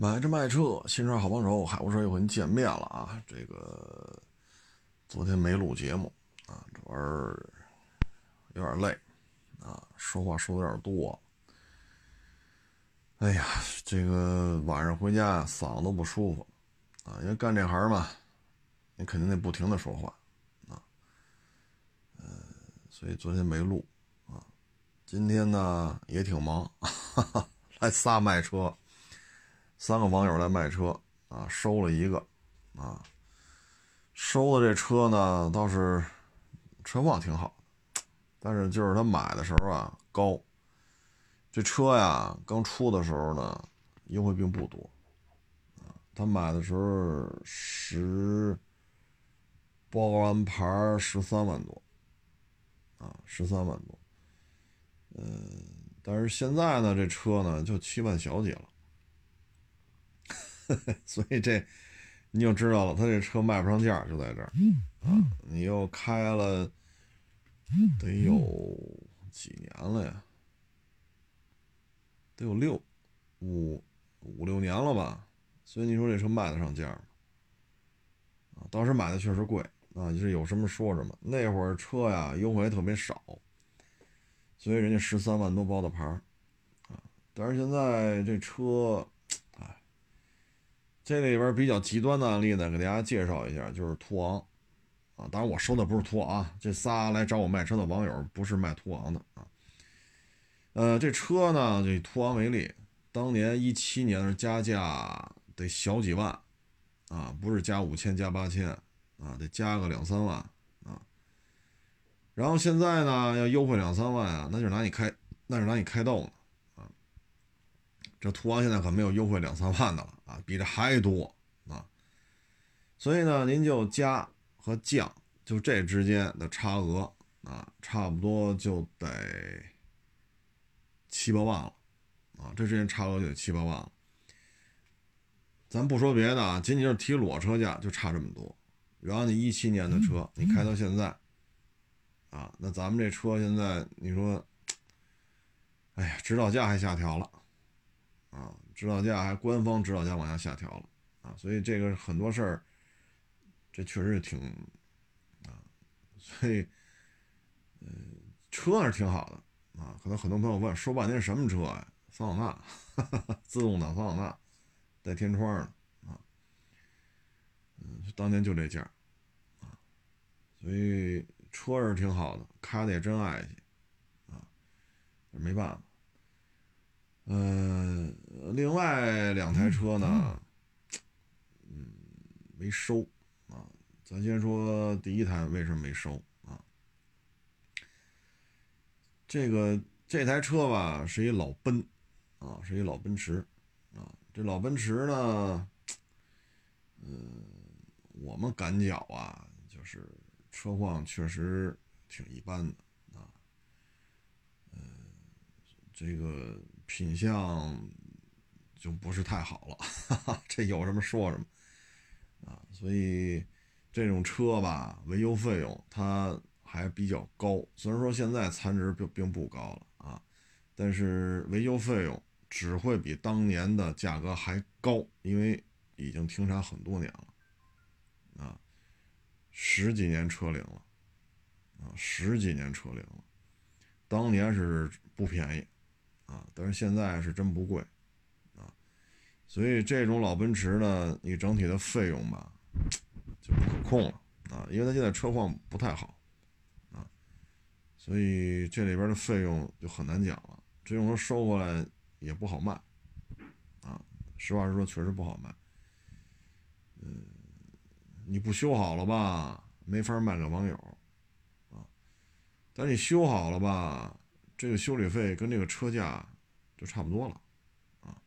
买车卖车，新车好帮手，海沃车又和您见面了啊！这个昨天没录节目啊，这玩意有点累啊，说话说的有点多。哎呀，这个晚上回家嗓子都不舒服啊，因为干这行嘛，你肯定得不停的说话啊。嗯，所以昨天没录啊。今天呢也挺忙，哈哈，来仨卖车。三个网友来卖车啊，收了一个啊，收的这车呢倒是车况挺好，但是就是他买的时候啊高，这车呀刚出的时候呢优惠并不多啊，他买的时候十包完牌十三万多啊，十三万多，嗯，但是现在呢这车呢就七万小几了。所以这你就知道了，他这车卖不上价，就在这儿啊！你又开了得有几年了呀？得有六五五六年了吧？所以你说这车卖得上价吗？啊，当时买的确实贵啊，就是有什么说什么。那会儿车呀优惠特别少，所以人家十三万多包的牌儿啊，但是现在这车。这里边比较极端的案例呢，给大家介绍一下，就是途昂，啊，当然我收的不是途昂啊，这仨来找我卖车的网友不是卖途昂的啊。呃，这车呢，就以途昂为例，当年一七年是加价得小几万，啊，不是加五千加八千，啊，得加个两三万，啊，然后现在呢要优惠两三万啊，那就拿你开，那是拿你开逗呢。这途昂现在可没有优惠两三万的了啊，比这还多啊！所以呢，您就加和降，就这之间的差额啊，差不多就得七八万了啊！这之间差额就得七八万了。咱不说别的啊，仅仅是提裸车价就差这么多。然后你一七年的车，你开到现在啊，那咱们这车现在你说，哎呀，指导价还下调了。啊，指导价还官方指导价往下下调了啊，所以这个很多事儿，这确实是挺啊，所以嗯，车是挺好的啊，可能很多朋友问，说半天什么车呀？桑塔纳，自动挡桑塔纳，带天窗的啊，嗯，当年就这价啊，所以车是挺好的，开的也真爱惜啊，没办法。嗯，另外两台车呢，嗯，没收啊。咱先说第一台为什么没收啊？这个这台车吧是一老奔啊，是一老奔驰啊。这老奔驰呢，嗯，我们感觉啊，就是车况确实挺一般的啊。嗯，这个。品相就不是太好了，这有什么说什么啊！所以这种车吧，维修费用它还比较高。虽然说现在残值并并不高了啊，但是维修费用只会比当年的价格还高，因为已经停产很多年了啊，十几年车龄了啊，十几年车龄了，当年是不便宜。啊，但是现在是真不贵，啊，所以这种老奔驰呢，你整体的费用吧就不可控了啊，因为它现在车况不太好，啊，所以这里边的费用就很难讲了。这种车收回来也不好卖，啊，实话实说，确实不好卖。嗯，你不修好了吧，没法卖给网友，啊，但你修好了吧。这个修理费跟这个车价就差不多了，啊，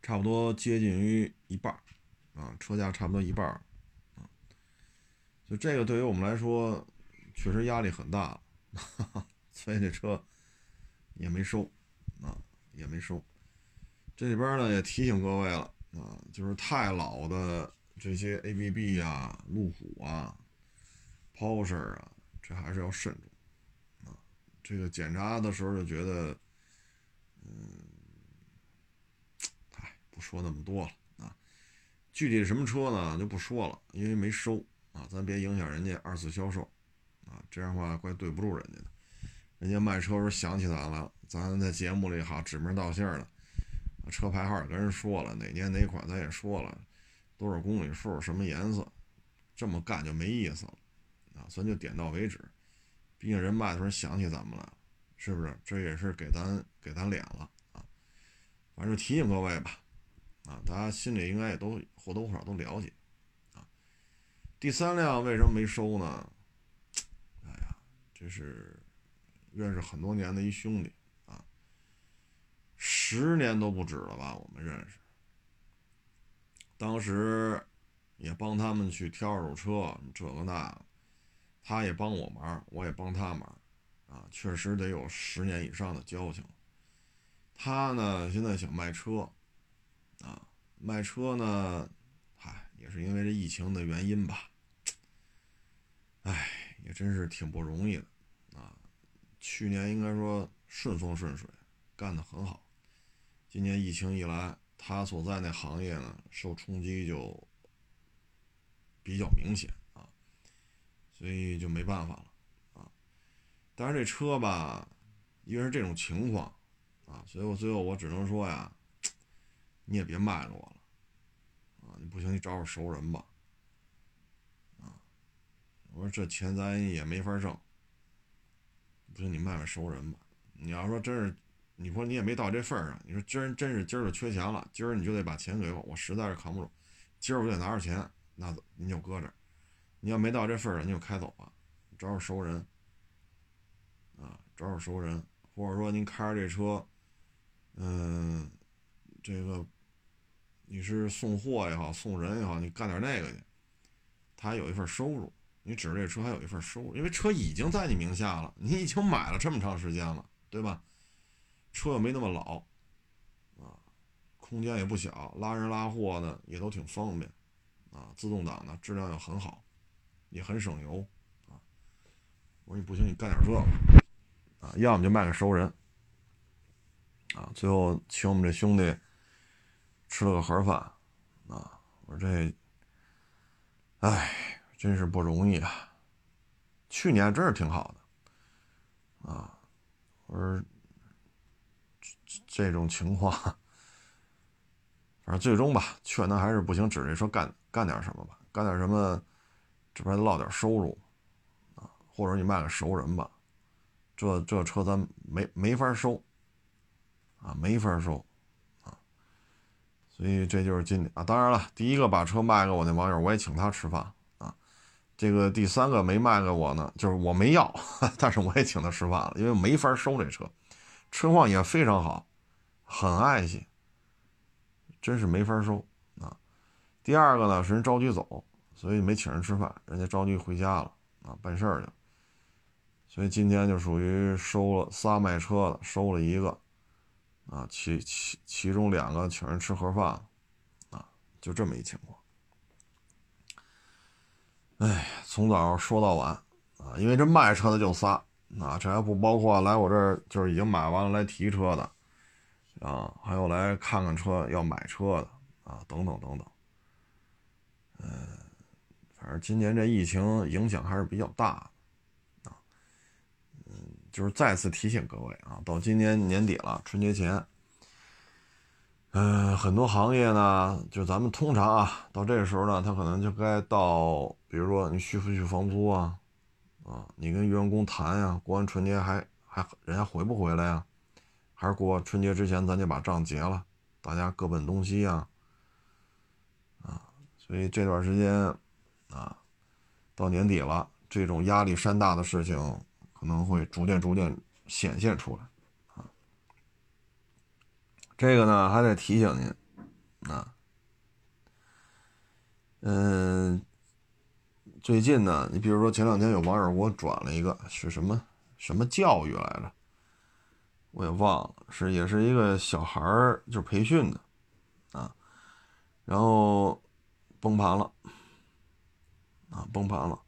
差不多接近于一半啊，车价差不多一半啊，就这个对于我们来说确实压力很大，哈 哈所以这车也没收啊，也没收。这里边呢也提醒各位了啊，就是太老的这些 ABB 啊、路虎啊、Porsche 啊，这还是要慎重。这个检查的时候就觉得，嗯，哎，不说那么多了啊。具体什么车呢就不说了，因为没收啊，咱别影响人家二次销售啊，这样的话怪对不住人家的。人家卖车时候想起咱了，咱在节目里哈指名道姓的，车牌号也跟人说了，哪年哪款咱也说了，多少公里数，什么颜色，这么干就没意思了啊，咱就点到为止。毕竟人卖的时候想起咱们了，是不是？这也是给咱给咱脸了啊。反正提醒各位吧，啊，大家心里应该也都或多或少都了解啊。第三辆为什么没收呢？哎呀，这是认识很多年的一兄弟啊，十年都不止了吧？我们认识，当时也帮他们去挑二手车，这个那个。他也帮我忙，我也帮他忙，啊，确实得有十年以上的交情。他呢，现在想卖车，啊，卖车呢，嗨，也是因为这疫情的原因吧。哎，也真是挺不容易的，啊，去年应该说顺风顺水，干得很好。今年疫情一来，他所在那行业呢，受冲击就比较明显。所以就没办法了，啊！但是这车吧，因为是这种情况，啊，所以我最后我只能说呀，你也别卖了我了，啊，你不行你找找熟人吧，啊，我说这钱咱也没法挣，不行你卖卖熟人吧。你要说真是，你说你也没到这份上，你说今真是今儿就缺钱了，今儿你就得把钱给我，我实在是扛不住，今儿我就得拿着钱，那您就搁这儿。你要没到这份上，你就开走吧，找找熟人，啊，找找熟人，或者说您开着这车，嗯，这个你是送货也好，送人也好，你干点那个去，他还有一份收入。你指着这车还有一份收入，因为车已经在你名下了，你已经买了这么长时间了，对吧？车又没那么老，啊，空间也不小，拉人拉货呢也都挺方便，啊，自动挡的质量又很好。也很省油，啊！我说你不行，你干点这个，啊，要么就卖给熟人，啊，最后请我们这兄弟吃了个盒饭，啊，我说这，哎，真是不容易啊！去年真是挺好的，啊，我说这这种情况，反正最终吧，劝他还是不行，指着说干干点什么吧，干点什么。这边落点收入，啊，或者你卖给熟人吧，这这车咱没没法收，啊，没法收，啊，所以这就是今天啊。当然了，第一个把车卖给我那网友，我也请他吃饭啊。这个第三个没卖给我呢，就是我没要，但是我也请他吃饭了，因为没法收这车，车况也非常好，很爱惜，真是没法收啊。第二个呢，是人着急走。所以没请人吃饭，人家着急回家了啊，办事儿去。所以今天就属于收了仨卖车的，收了一个，啊，其其其中两个请人吃盒饭，啊，就这么一情况。哎，从早说到晚啊，因为这卖车的就仨，啊，这还不包括来我这儿就是已经买完了来提车的，啊，还有来看看车要买车的，啊，等等等等，嗯。反正今年这疫情影响还是比较大，啊，嗯，就是再次提醒各位啊，到今年年底了，春节前，嗯，很多行业呢，就咱们通常啊，到这个时候呢，他可能就该到，比如说你续不续房租啊，啊，你跟员工谈呀，过完春节还还人家回不回来呀？还是过春节之前咱就把账结了，大家各奔东西呀，啊，所以这段时间。啊，到年底了，这种压力山大的事情可能会逐渐逐渐显现出来啊。这个呢，还得提醒您啊，嗯，最近呢，你比如说前两天有网友给我转了一个是什么什么教育来着，我也忘了，是也是一个小孩儿就是培训的啊，然后崩盘了。啊，崩盘了！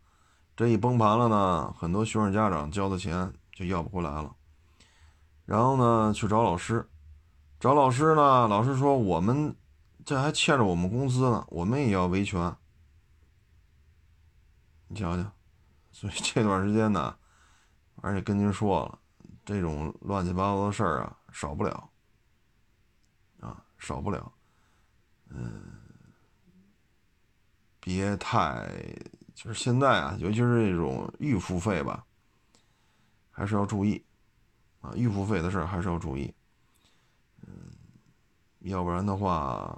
这一崩盘了呢，很多学生家长交的钱就要不回来了。然后呢，去找老师，找老师呢，老师说我们这还欠着我们工资呢，我们也要维权。你瞧瞧，所以这段时间呢，而且跟您说了，这种乱七八糟的事儿啊，少不了，啊，少不了，嗯，别太，就是现在啊，尤其是这种预付费吧，还是要注意，啊，预付费的事还是要注意，嗯，要不然的话。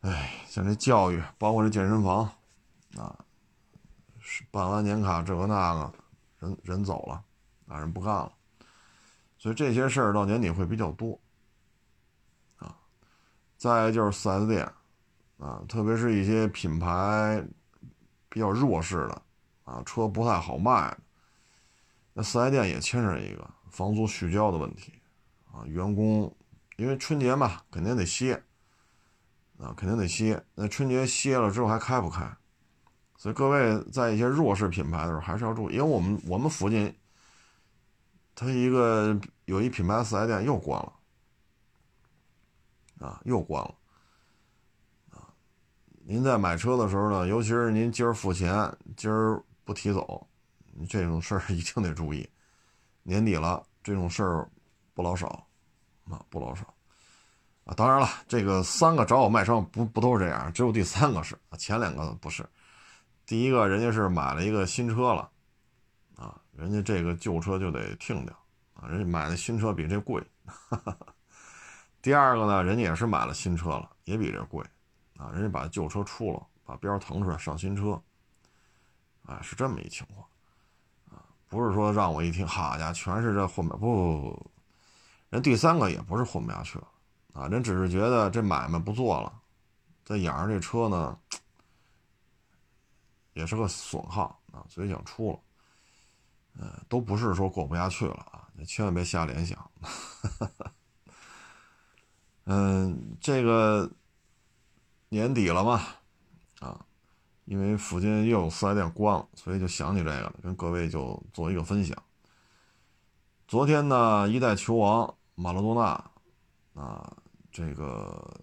哎，像这教育，包括这健身房，啊，办完年卡这个那个，人人走了，啊人不干了，所以这些事儿到年底会比较多，啊，再就是四 S 店，啊，特别是一些品牌比较弱势的，啊，车不太好卖，那四 S 店也牵扯一个房租续交的问题，啊，员工因为春节嘛，肯定得歇。啊，肯定得歇。那春节歇了之后还开不开？所以各位在一些弱势品牌的时候还是要注意，因为我们我们附近，它一个有一品牌四 S 店又关了，啊，又关了，您在买车的时候呢，尤其是您今儿付钱，今儿不提走，这种事儿一定得注意。年底了，这种事儿不老少，啊，不老少。啊，当然了，这个三个找我卖车不不都是这样，只有第三个是，前两个不是。第一个人家是买了一个新车了，啊，人家这个旧车就得停掉，啊，人家买的新车比这贵。第二个呢，人家也是买了新车了，也比这贵，啊，人家把旧车出了，把标腾出来上新车，啊，是这么一情况，啊，不是说让我一听，好家伙，全是这混不不不不，人第三个也不是混不下去了。啊，人只是觉得这买卖不做了，再养着这车呢，也是个损耗啊，所以想出了。呃，都不是说过不下去了啊，你千万别瞎联想。嗯，这个年底了嘛，啊，因为附近又有四 S 店关了，所以就想起这个了，跟各位就做一个分享。昨天呢，一代球王马拉多纳啊。这个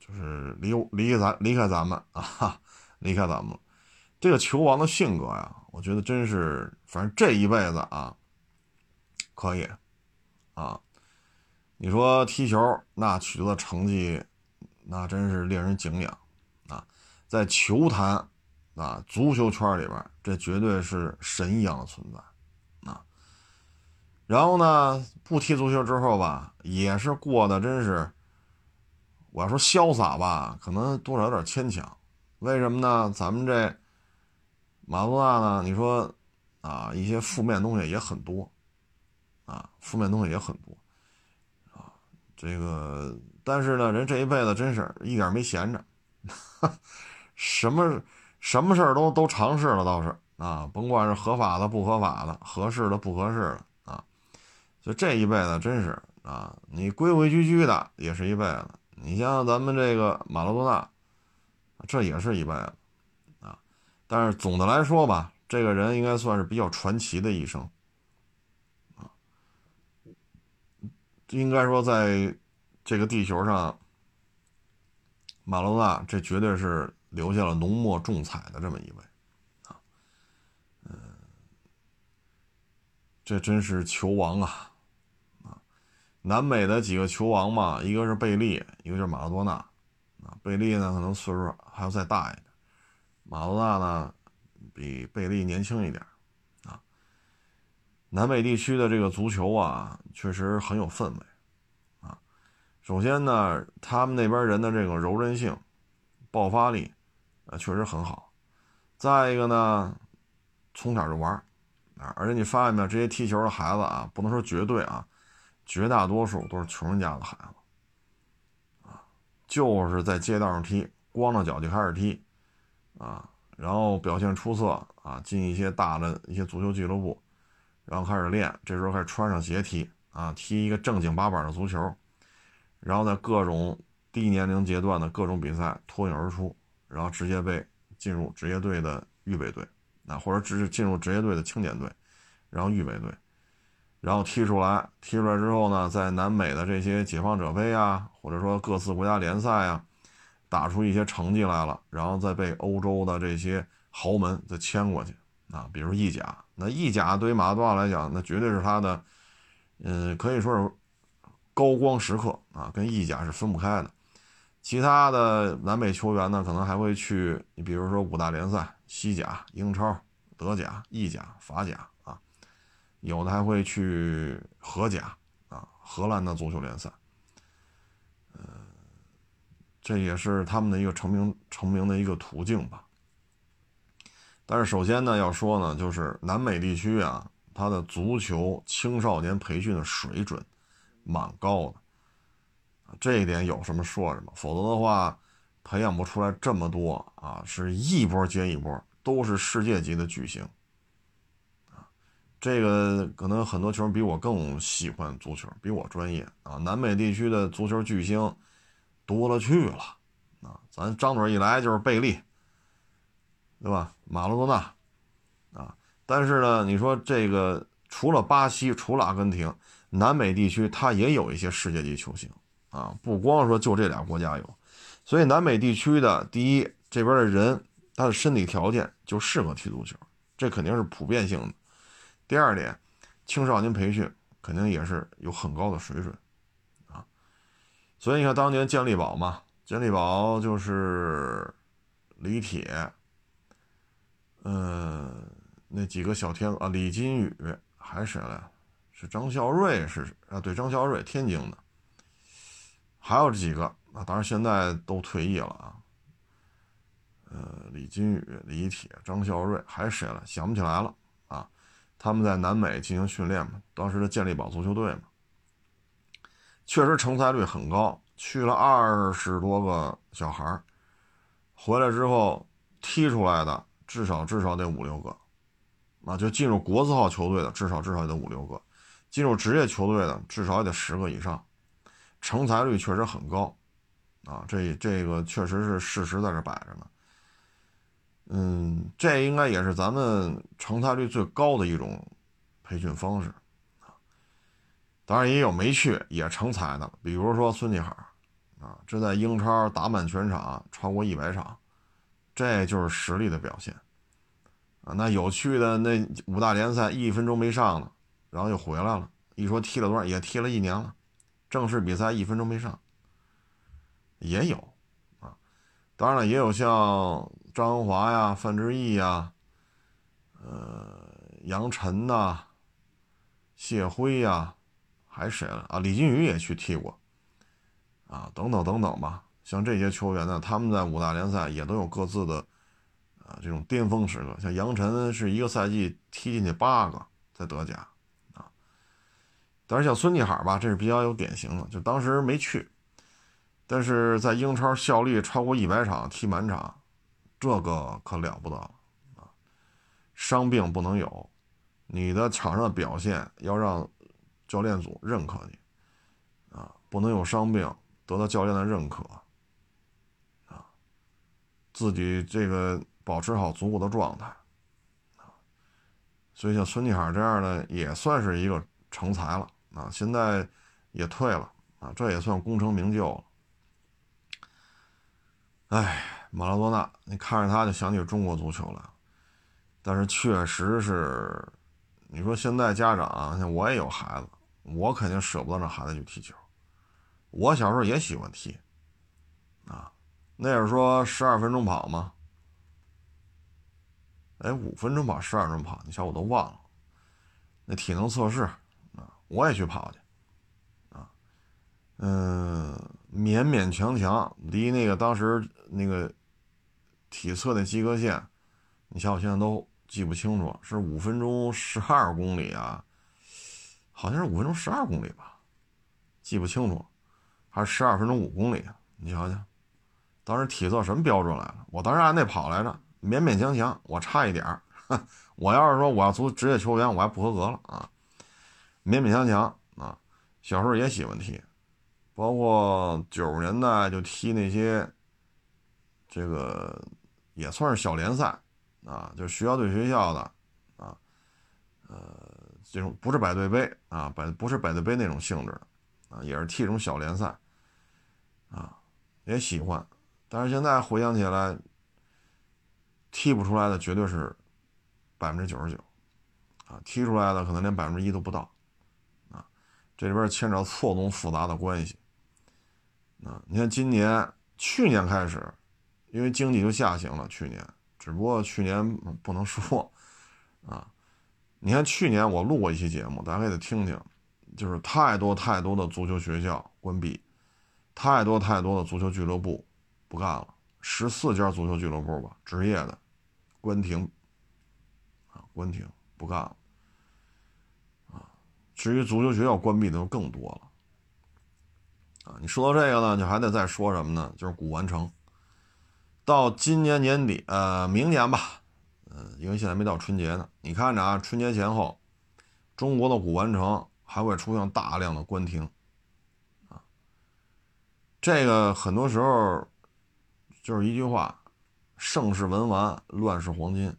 就是离离开咱离开咱们啊，离开咱们了。这个球王的性格呀，我觉得真是，反正这一辈子啊，可以啊。你说踢球那取得的成绩，那真是令人敬仰啊。在球坛啊，足球圈里边，这绝对是神一样的存在啊。然后呢，不踢足球之后吧，也是过得真是，我要说潇洒吧，可能多少有点牵强。为什么呢？咱们这马多纳呢？你说啊，一些负面东西也很多，啊，负面东西也很多，啊，这个，但是呢，人这一辈子真是一点没闲着，什么什么事儿都都尝试了，倒是啊，甭管是合法的、不合法的、合适的、不合适的。就这一辈子真是啊，你规规矩矩的也是一辈子。你像咱们这个马拉多纳，这也是一辈子啊。但是总的来说吧，这个人应该算是比较传奇的一生啊。应该说，在这个地球上，马拉多纳这绝对是留下了浓墨重彩的这么一位啊。嗯，这真是球王啊！啊南美的几个球王嘛，一个是贝利，一个就是马拉多纳，啊，贝利呢可能岁数还要再大一点，马拉多纳呢比贝利年轻一点，啊，南美地区的这个足球啊，确实很有氛围，首先呢，他们那边人的这种柔韧性、爆发力，啊，确实很好，再一个呢，从小就玩，啊，而且你发现没有，这些踢球的孩子啊，不能说绝对啊。绝大多数都是穷人家的孩子，啊，就是在街道上踢，光着脚就开始踢，啊，然后表现出色，啊，进一些大的一些足球俱乐部，然后开始练，这时候开始穿上鞋踢，啊，踢一个正经八板的足球，然后在各种低年龄阶段的各种比赛脱颖而出，然后直接被进入职业队的预备队，啊，或者只是进入职业队的青年队，然后预备队。然后踢出来，踢出来之后呢，在南美的这些解放者杯啊，或者说各自国家联赛啊，打出一些成绩来了，然后再被欧洲的这些豪门再签过去啊，比如意甲，那意甲对于马拉多纳来讲，那绝对是他的，嗯，可以说是高光时刻啊，跟意甲是分不开的。其他的南美球员呢，可能还会去，你比如说五大联赛，西甲、英超、德甲、意甲、法甲啊，有的还会去荷甲啊，荷兰的足球联赛，呃，这也是他们的一个成名成名的一个途径吧。但是首先呢，要说呢，就是南美地区啊，它的足球青少年培训的水准蛮高的。这一点有什么说什么，否则的话，培养不出来这么多啊，是一波接一波，都是世界级的巨星啊。这个可能很多球迷比我更喜欢足球，比我专业啊。南美地区的足球巨星多了去了啊，咱张嘴一来就是贝利，对吧？马拉多纳啊，但是呢，你说这个除了巴西，除了阿根廷，南美地区它也有一些世界级球星。啊，不光说就这俩国家有，所以南美地区的第一这边的人，他的身体条件就适合踢足球，这肯定是普遍性的。第二点，青少年培训肯定也是有很高的水准，啊，所以你看当年健力宝嘛，健力宝就是李铁，嗯，那几个小天啊，李金羽还是谁来？是张孝瑞是啊？对，张孝瑞，天津的。还有几个啊，当然现在都退役了啊。呃，李金羽、李铁、张孝瑞，还谁了？想不起来了啊。他们在南美进行训练嘛，当时的健力宝足球队嘛，确实成才率很高，去了二十多个小孩回来之后踢出来的至少至少得五六个，啊，就进入国字号球队的至少至少得五六个，进入职业球队的至少也得十个以上。成才率确实很高，啊，这这个确实是事实在这摆着呢。嗯，这应该也是咱们成才率最高的一种培训方式啊。当然也有没去也成才的，比如说孙继海，啊，这在英超打满全场超过一百场，这就是实力的表现啊。那有去的那五大联赛一分钟没上呢，然后又回来了，一说踢了多少，也踢了一年了。正式比赛一分钟没上，也有啊，当然了，也有像张恩华呀、范志毅呀、呃杨晨呐、谢辉呀，还谁了啊？李金羽也去踢过啊，等等等等吧。像这些球员呢，他们在五大联赛也都有各自的啊这种巅峰时刻。像杨晨是一个赛季踢进去八个，在德甲。但是像孙继海吧，这是比较有典型的，就当时没去，但是在英超效力超过一百场，踢满场，这个可了不得了啊！伤病不能有，你的场上的表现要让教练组认可你啊，不能有伤病，得到教练的认可啊，自己这个保持好足够的状态啊，所以像孙继海这样的也算是一个成才了。啊，现在也退了啊，这也算功成名就了。哎，马拉多纳，你看着他就想起中国足球了，但是确实是，你说现在家长，像我也有孩子，我肯定舍不得让孩子去踢球。我小时候也喜欢踢，啊，那是说十二分钟跑吗？哎，五分钟跑，十二分钟跑，你瞧我都忘了，那体能测试。我也去跑去，啊，嗯，勉勉强强离那个当时那个体测的及格线，你像我现在都记不清楚，是五分钟十二公里啊，好像是五分钟十二公里吧，记不清楚，还是十二分钟五公里？你瞧瞧，当时体测什么标准来了？我当时按那跑来着，勉勉强强，我差一点儿，我要是说我要做职业球员，我还不合格了啊。勉勉强强啊，小时候也喜欢踢，包括九十年代就踢那些，这个也算是小联赛啊，就学校对学校的啊，呃，这种不是百对杯啊，百不是百对杯那种性质啊，也是踢这种小联赛啊，也喜欢。但是现在回想起来，踢不出来的绝对是百分之九十九啊，踢出来的可能连百分之一都不到，这里边牵扯错综复杂的关系啊。你看今年、去年开始，因为经济就下行了，去年只不过去年不能说啊。你看去年我录过一期节目，大家也得听听，就是太多太多的足球学校关闭，太多太多的足球俱乐部不干了，十四家足球俱乐部吧，职业的关停啊，关停不干了。至于足球学校关闭的就更多了啊。你说到这个呢，就还得再说什么呢？就是古玩城，到今年年底，呃，明年吧。嗯，因为现在没到春节呢，你看着啊，春节前后，中国的古玩城还会出现大量的关停，啊，这个很多时候就是一句话，盛世文玩，乱世黄金。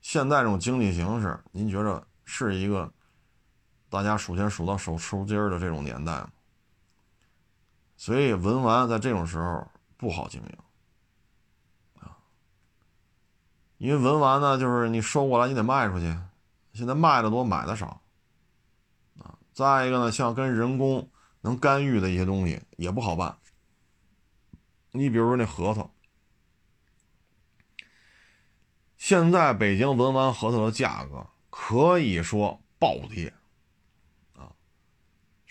现在这种经济形势，您觉着是一个大家数钱数到手抽筋儿的这种年代？所以文玩在这种时候不好经营。因为文玩呢，就是你收过来你得卖出去，现在卖的多买的少，啊，再一个呢，像跟人工能干预的一些东西也不好办。你比如说那核桃，现在北京文玩核桃的价格可以说暴跌，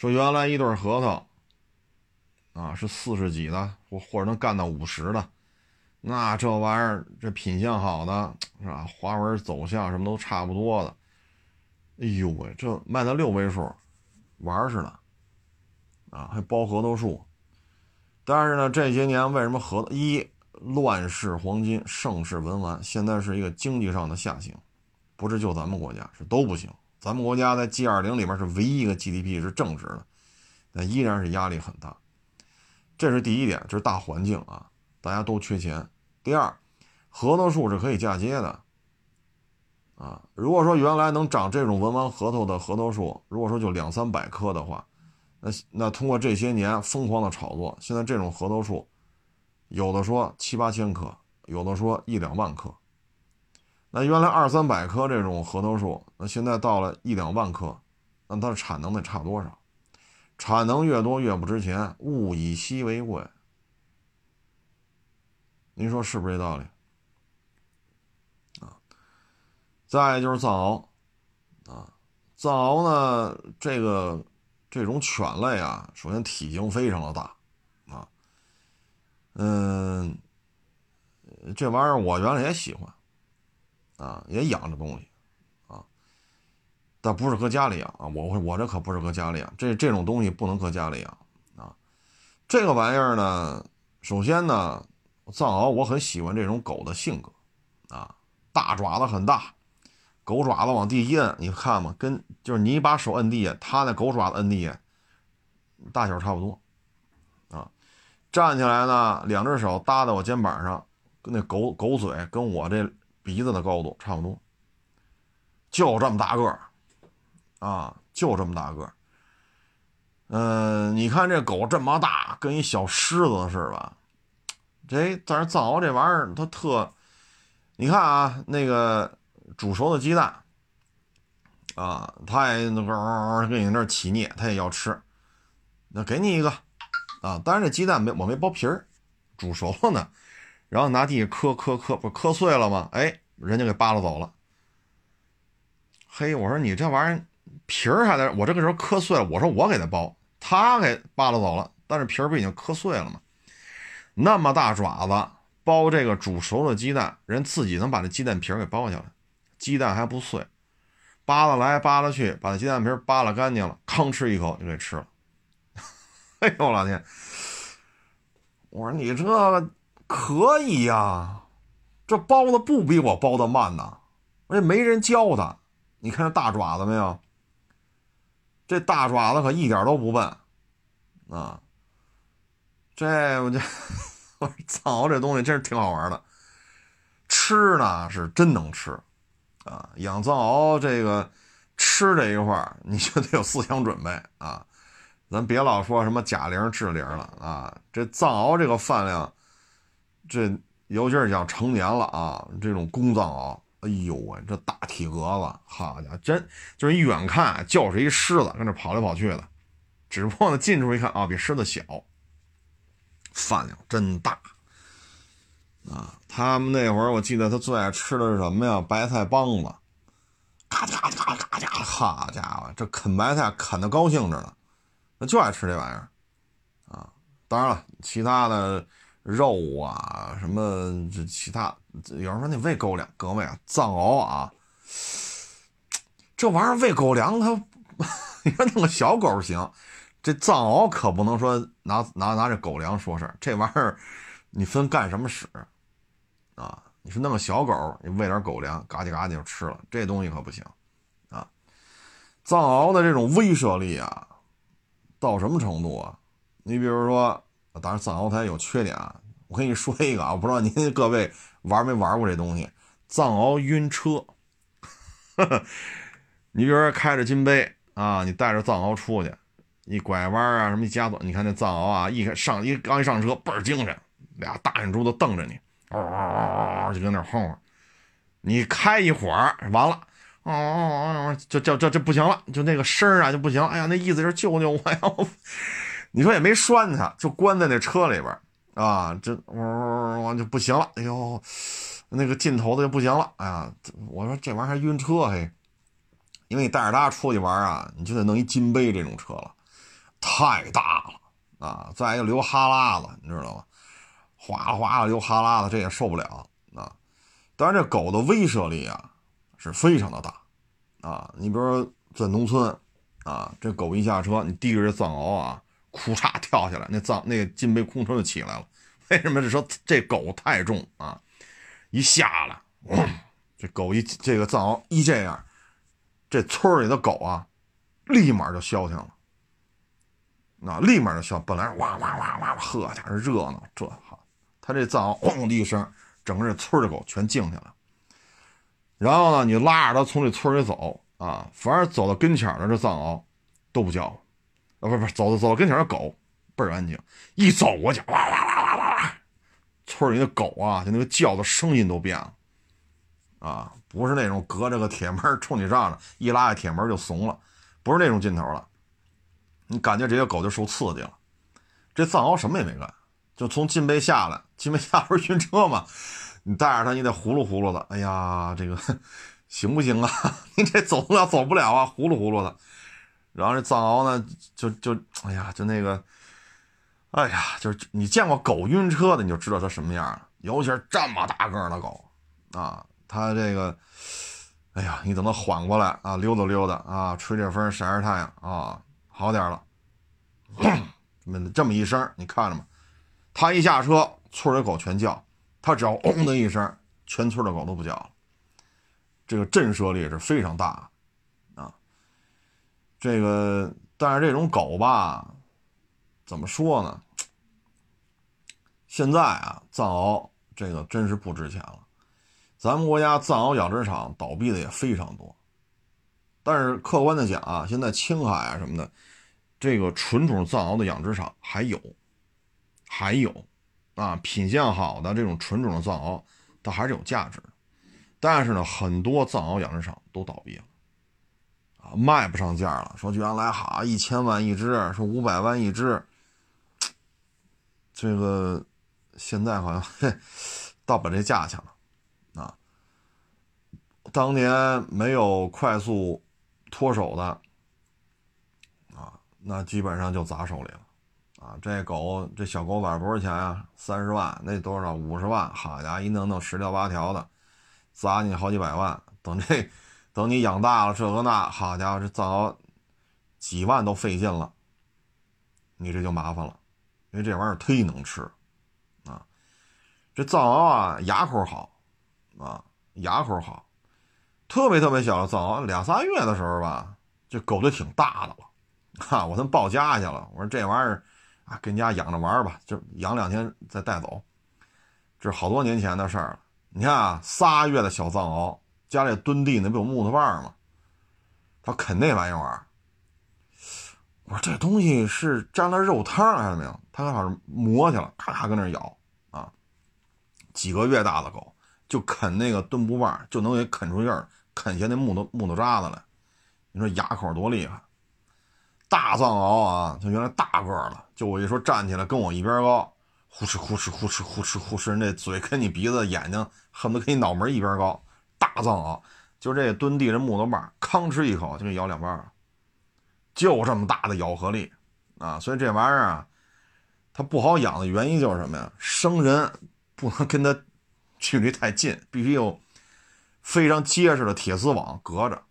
说原来一对核桃，啊是四十几的，或或者能干到五十的。那这玩意儿，这品相好的是吧？花纹走向什么都差不多的。哎呦喂，这卖到六位数，玩儿似的，啊，还包核桃树。但是呢，这些年为什么核一乱世黄金，盛世文玩，现在是一个经济上的下行，不是就咱们国家，是都不行。咱们国家在 G 二零里面是唯一一个 GDP 是正值的，但依然是压力很大。这是第一点，这是大环境啊。大家都缺钱。第二，核桃树是可以嫁接的，啊，如果说原来能长这种文玩核桃的核桃树，如果说就两三百棵的话，那那通过这些年疯狂的炒作，现在这种核桃树，有的说七八千棵，有的说一两万棵。那原来二三百棵这种核桃树，那现在到了一两万棵，那它的产能得差多少？产能越多越不值钱，物以稀为贵。您说是不是这道理？啊，再就是藏獒，啊，藏獒呢，这个这种犬类啊，首先体型非常的大，啊，嗯，这玩意儿我原来也喜欢，啊，也养这东西，啊，但不是搁家里养啊，我我这可不是搁家里养，这这种东西不能搁家里养，啊，这个玩意儿呢，首先呢。藏獒，我很喜欢这种狗的性格，啊，大爪子很大，狗爪子往地一摁，你看嘛，跟就是你把手摁地下，它那狗爪子摁地下，大小差不多，啊，站起来呢，两只手搭在我肩膀上，跟那狗狗嘴跟我这鼻子的高度差不多，就这么大个儿，啊，就这么大个儿，嗯，你看这狗这么大，跟一小狮子似的。这但是藏獒这玩意儿它特，你看啊，那个煮熟的鸡蛋，啊，它也那个跟你那起腻，它也要吃，那给你一个，啊，当然这鸡蛋没我没剥皮儿，煮熟了呢，然后拿地磕磕磕，不磕碎了吗？哎，人家给扒拉走了。嘿，我说你这玩意儿皮儿还在，我这个时候磕碎了，我说我给他剥，他给扒拉走了，但是皮儿不已经磕碎了吗？那么大爪子剥这个煮熟的鸡蛋，人自己能把这鸡蛋皮儿给剥下来，鸡蛋还不碎，扒拉来扒拉去，把这鸡蛋皮儿扒拉干净了，吭吃一口就给吃了。哎呦我老天！我说你这个可以呀，这包的不比我包的慢呐，而且没人教他。你看这大爪子没有？这大爪子可一点都不笨啊。这 我就我藏獒这东西真是挺好玩的，吃呢是真能吃，啊，养藏獒这个吃这一块你就得有思想准备啊，咱别老说什么贾玲、志玲了啊，这藏獒这个饭量，这尤其是讲成年了啊，这种公藏獒，哎呦喂，这大体格子，好家伙，真就是一远看就是一狮子跟这跑来跑去的，只不过呢近处一看啊，比狮子小，饭量真大。啊，他们那会儿我记得他最爱吃的是什么呀？白菜帮子，咔嚓咔嚓咔嚓，好家伙，这啃白菜啃的高兴着呢，那就爱吃这玩意儿，啊，当然了，其他的肉啊什么这其他，有人说那喂狗粮，各位啊，藏獒啊，这玩意儿喂狗粮，它 你说弄个小狗行，这藏獒可不能说拿拿拿这狗粮说事儿，这玩意儿你分干什么使。啊，你说弄个小狗，你喂点狗粮，嘎叽嘎叽就吃了，这东西可不行，啊，藏獒的这种威慑力啊，到什么程度啊？你比如说，当然藏獒它也有缺点啊，我跟你说一个啊，我不知道您各位玩没玩过这东西，藏獒晕车，你比如说开着金杯啊，你带着藏獒出去，一拐弯啊什么一加速，你看那藏獒啊，一上一刚一上车倍儿精神，俩大眼珠子瞪着你。嗷嗷嗷嗷就跟那晃，你开一会儿完了，嗷嗷嗷就就这这不行了，就那个声儿啊就不行。哎呀，那意思是救救我呀！你说也没拴它，就关在那车里边啊，这呜就不行了。哎呦，那个劲头子就不行了。哎呀，我说这玩意儿还晕车嘿，因为你带着它出去玩啊，你就得弄一金杯这种车了，太大了啊，再一个流哈喇子，你知道吗？哗哗啦流哈喇子，这也受不了啊！当然，这狗的威慑力啊是非常的大啊！你比如说在农村啊，这狗一下车，你提着这藏獒啊，库嚓跳下来，那藏那个金杯空车就起来了。为什么？是说这狗太重啊，一下来，这狗一这个藏獒一这样，这村里的狗啊，立马就消停了，那立马就消。本来哇哇哇哇，呵家伙热闹，这好。他这藏獒轰的一声，整个这村的狗全静下来。然后呢，你拉着它从这村里走啊，反而走到跟前的这藏獒都不叫，啊，不不，走走走跟前的狗倍儿安静。一走过去，哇哇哇哇哇哇，村里的狗啊，就那个叫的声音都变了，啊，不是那种隔着个铁门冲你嚷嚷，一拉开铁门就怂了，不是那种劲头了。你感觉这些狗就受刺激了，这藏獒什么也没干。就从金杯下来，金杯下不是晕车吗？你带着它，你得呼噜呼噜的。哎呀，这个 行不行啊？你这走不了，走不了啊，呼噜呼噜的。然后这藏獒呢，就就哎呀，就那个，哎呀，就是你见过狗晕车的，你就知道它什么样了。尤其是这么大个的狗啊，它这个，哎呀，你等它缓过来啊，溜达溜达啊，吹着风，晒晒太阳啊，好点了。这么这么一声，你看着吗？他一下车，村里狗全叫。他只要嗡的一声，全村的狗都不叫了。这个震慑力是非常大啊。这个，但是这种狗吧，怎么说呢？现在啊，藏獒这个真是不值钱了。咱们国家藏獒养殖场倒闭的也非常多。但是客观的讲啊，现在青海啊什么的，这个纯种藏獒的养殖场还有。还有，啊，品相好的这种纯种的藏獒，它还是有价值的。但是呢，很多藏獒养殖场都倒闭了，卖不上价了。说原来哈一千万一只，说五百万一只，这个现在好像到不了这价钱了，啊，当年没有快速脱手的，啊，那基本上就砸手里了。啊，这狗这小狗崽多少钱呀？三十万，那多少？五十万。好家伙，一弄弄十条八条的，砸你好几百万。等这，等你养大了，这个那，好家伙，这藏獒几万都费劲了，你这就麻烦了，因为这玩意儿忒能吃啊。这藏獒啊，牙口好啊，牙口好，特别特别小的藏獒，两仨月的时候吧，这狗就挺大的了。哈，我他妈抱家去了，我说这玩意儿。啊，跟家养着玩吧，就养两天再带走，这是好多年前的事儿了。你看啊，仨月的小藏獒，家里蹲地那不有木头棒吗？他啃那玩意儿。我说这东西是沾了肉汤还是没有？他好像磨去了，咔咔跟那咬啊。几个月大的狗就啃那个墩布棒，就能给啃出印儿，啃下那木头木头渣子来。你说牙口多厉害？大藏獒啊，它原来大个了，就我一说站起来跟我一边高，呼哧呼哧呼哧呼哧呼哧，那嘴跟你鼻子眼睛恨不得跟你脑门一边高。大藏獒就这蹲地这木头棒，吭哧一口就给咬两半了，就这么大的咬合力啊！所以这玩意儿啊，它不好养的原因就是什么呀？生人不能跟它 距离太近，必须有非常结实的铁丝网隔着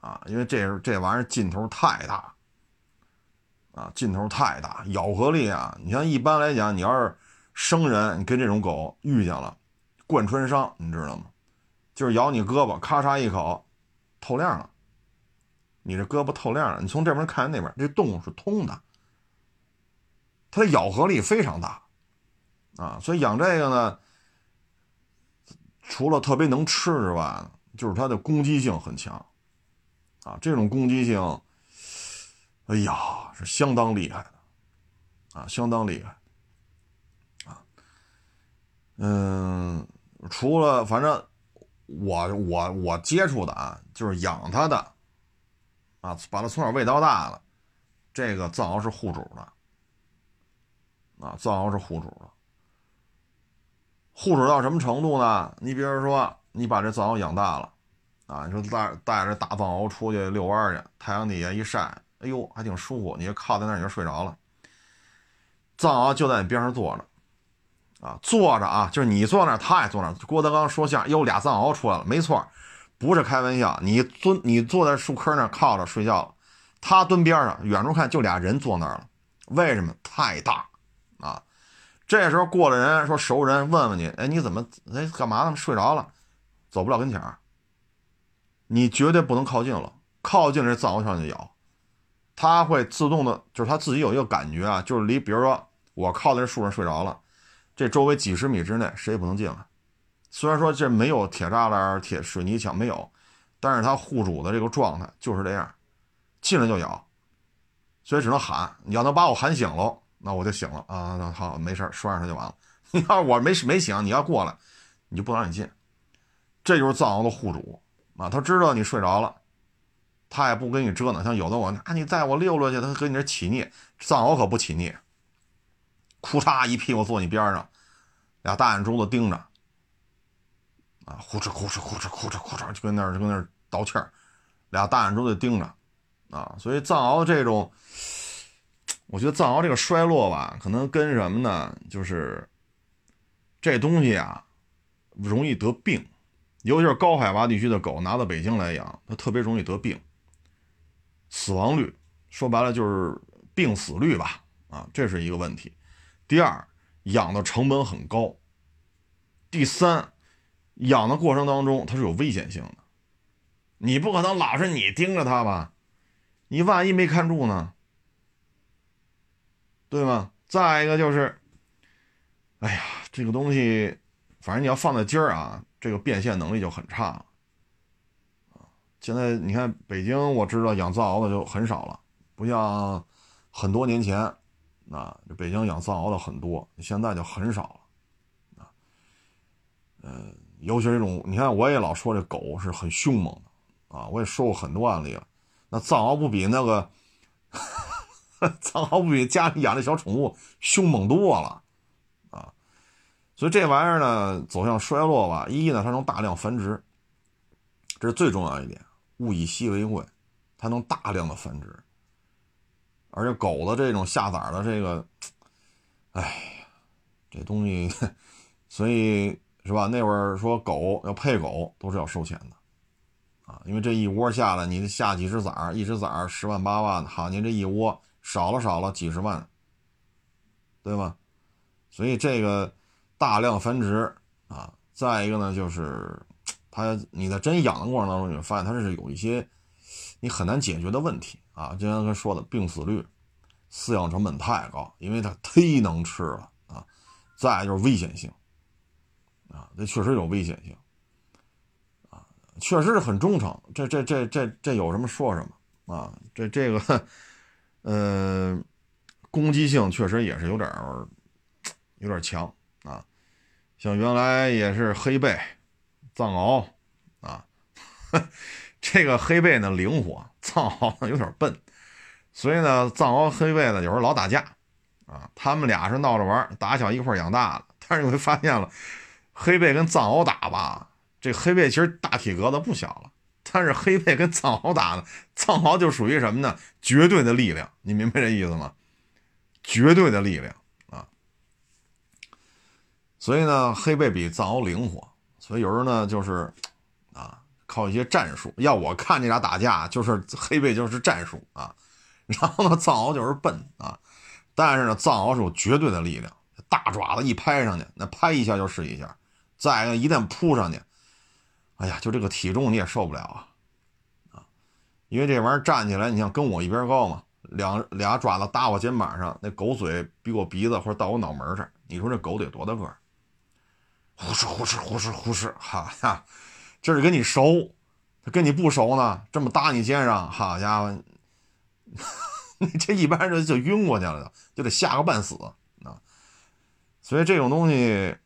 啊，因为这是这玩意儿劲头太大。啊，劲头太大，咬合力啊！你像一般来讲，你要是生人，你跟这种狗遇见了，贯穿伤，你知道吗？就是咬你胳膊，咔嚓一口，透亮了。你这胳膊透亮了，你从这边看那边，这洞是通的。它的咬合力非常大，啊，所以养这个呢，除了特别能吃之外，就是它的攻击性很强，啊，这种攻击性。哎呀，是相当厉害的，啊，相当厉害，啊，嗯，除了反正我我我接触的啊，就是养它的，啊，把它从小喂到大了，这个藏獒是护主的，啊，藏獒是护主的，护主到什么程度呢？你比如说，你把这藏獒养大了，啊，你说带带着大藏獒出去遛弯去，太阳底下一晒。哎呦，还挺舒服。你就靠在那儿，你就睡着了。藏獒就在你边上坐着，啊，坐着啊，就是你坐那儿，他也坐那儿。郭德纲说相声，哟，俩藏獒出来了，没错，不是开玩笑。你蹲，你坐在树坑那儿靠着睡觉了，他蹲边上，远处看就俩人坐那儿了。为什么？太大啊！这时候过来人说熟人，问问你，哎，你怎么，哎，干嘛呢？睡着了，走不了跟前儿。你绝对不能靠近了，靠近这藏獒上去咬。它会自动的，就是它自己有一个感觉啊，就是离，比如说我靠在这树上睡着了，这周围几十米之内谁也不能进来。虽然说这没有铁栅栏、铁水泥墙没有，但是它护主的这个状态就是这样，进来就咬，所以只能喊。你要能把我喊醒喽，那我就醒了啊，那好，没事拴上它就完了。你要我没没醒，你要过来，你就不让你进。这就是藏獒的护主啊，他知道你睡着了。他也不跟你折腾，像有的我，那你带我溜溜去，他跟你这起腻。藏獒可不起腻，哭嚓一屁股坐你边上，俩大眼珠子盯着，啊，呼哧呼哧呼哧呼哧呼哧，就跟那儿就跟那儿倒气儿，俩大眼珠子盯着，啊，所以藏獒这种，我觉得藏獒这个衰落吧，可能跟什么呢？就是这东西啊，容易得病，尤其是高海拔地区的狗，拿到北京来养，它特别容易得病。死亡率说白了就是病死率吧，啊，这是一个问题。第二，养的成本很高。第三，养的过程当中它是有危险性的，你不可能老是你盯着它吧？你万一没看住呢？对吗？再一个就是，哎呀，这个东西，反正你要放在今儿啊，这个变现能力就很差了。现在你看北京，我知道养藏獒的就很少了，不像很多年前，啊，北京养藏獒的很多，现在就很少了，啊，嗯，尤其是这种，你看我也老说这狗是很凶猛的，啊，我也说过很多案例了，那藏獒不比那个，藏獒不比家里养的小宠物凶猛多了，啊，所以这玩意儿呢走向衰落吧，一呢它能大量繁殖，这是最重要一点。物以稀为贵，它能大量的繁殖，而且狗的这种下崽的这个，哎呀，这东西，所以是吧？那会儿说狗要配狗都是要收钱的，啊，因为这一窝下来，你下几十崽儿一只崽儿十万八万的，好，您这一窝少了少了几十万，对吧？所以这个大量繁殖啊，再一个呢就是。它，你在真养的过程当中，你会发现它是有一些你很难解决的问题啊。就像他说的，病死率、饲养成本太高，因为它忒能吃了啊。再就是危险性啊，这确实有危险性啊。确实是很忠诚，这这这这这有什么说什么啊？这这个，呃，攻击性确实也是有点儿有点强啊。像原来也是黑背藏獒啊，这个黑背呢灵活，藏獒呢有点笨，所以呢藏獒黑背呢有时候老打架啊。他们俩是闹着玩，打小一块养大的，但是你会发现了，黑背跟藏獒打吧。这黑背其实大体格子不小了，但是黑背跟藏獒打呢，藏獒就属于什么呢？绝对的力量，你明白这意思吗？绝对的力量啊！所以呢，黑背比藏獒灵活，所以有时候呢，就是，靠一些战术。要我看这俩打架，就是黑背就是战术啊，然后呢，藏獒就是笨啊。但是呢，藏獒是有绝对的力量，大爪子一拍上去，那拍一下就是一下，再一个一旦扑上去。哎呀，就这个体重你也受不了啊，啊，因为这玩意儿站起来，你像跟我一边高嘛，两俩爪子搭我肩膀上，那狗嘴比我鼻子或者到我脑门这，你说这狗得多大个儿？呼哧呼哧呼哧呼哧，好呀，这是跟你熟，他跟你不熟呢，这么搭你肩上，好家伙，你这一般人就晕过去了，就得吓个半死啊。所以这种东西，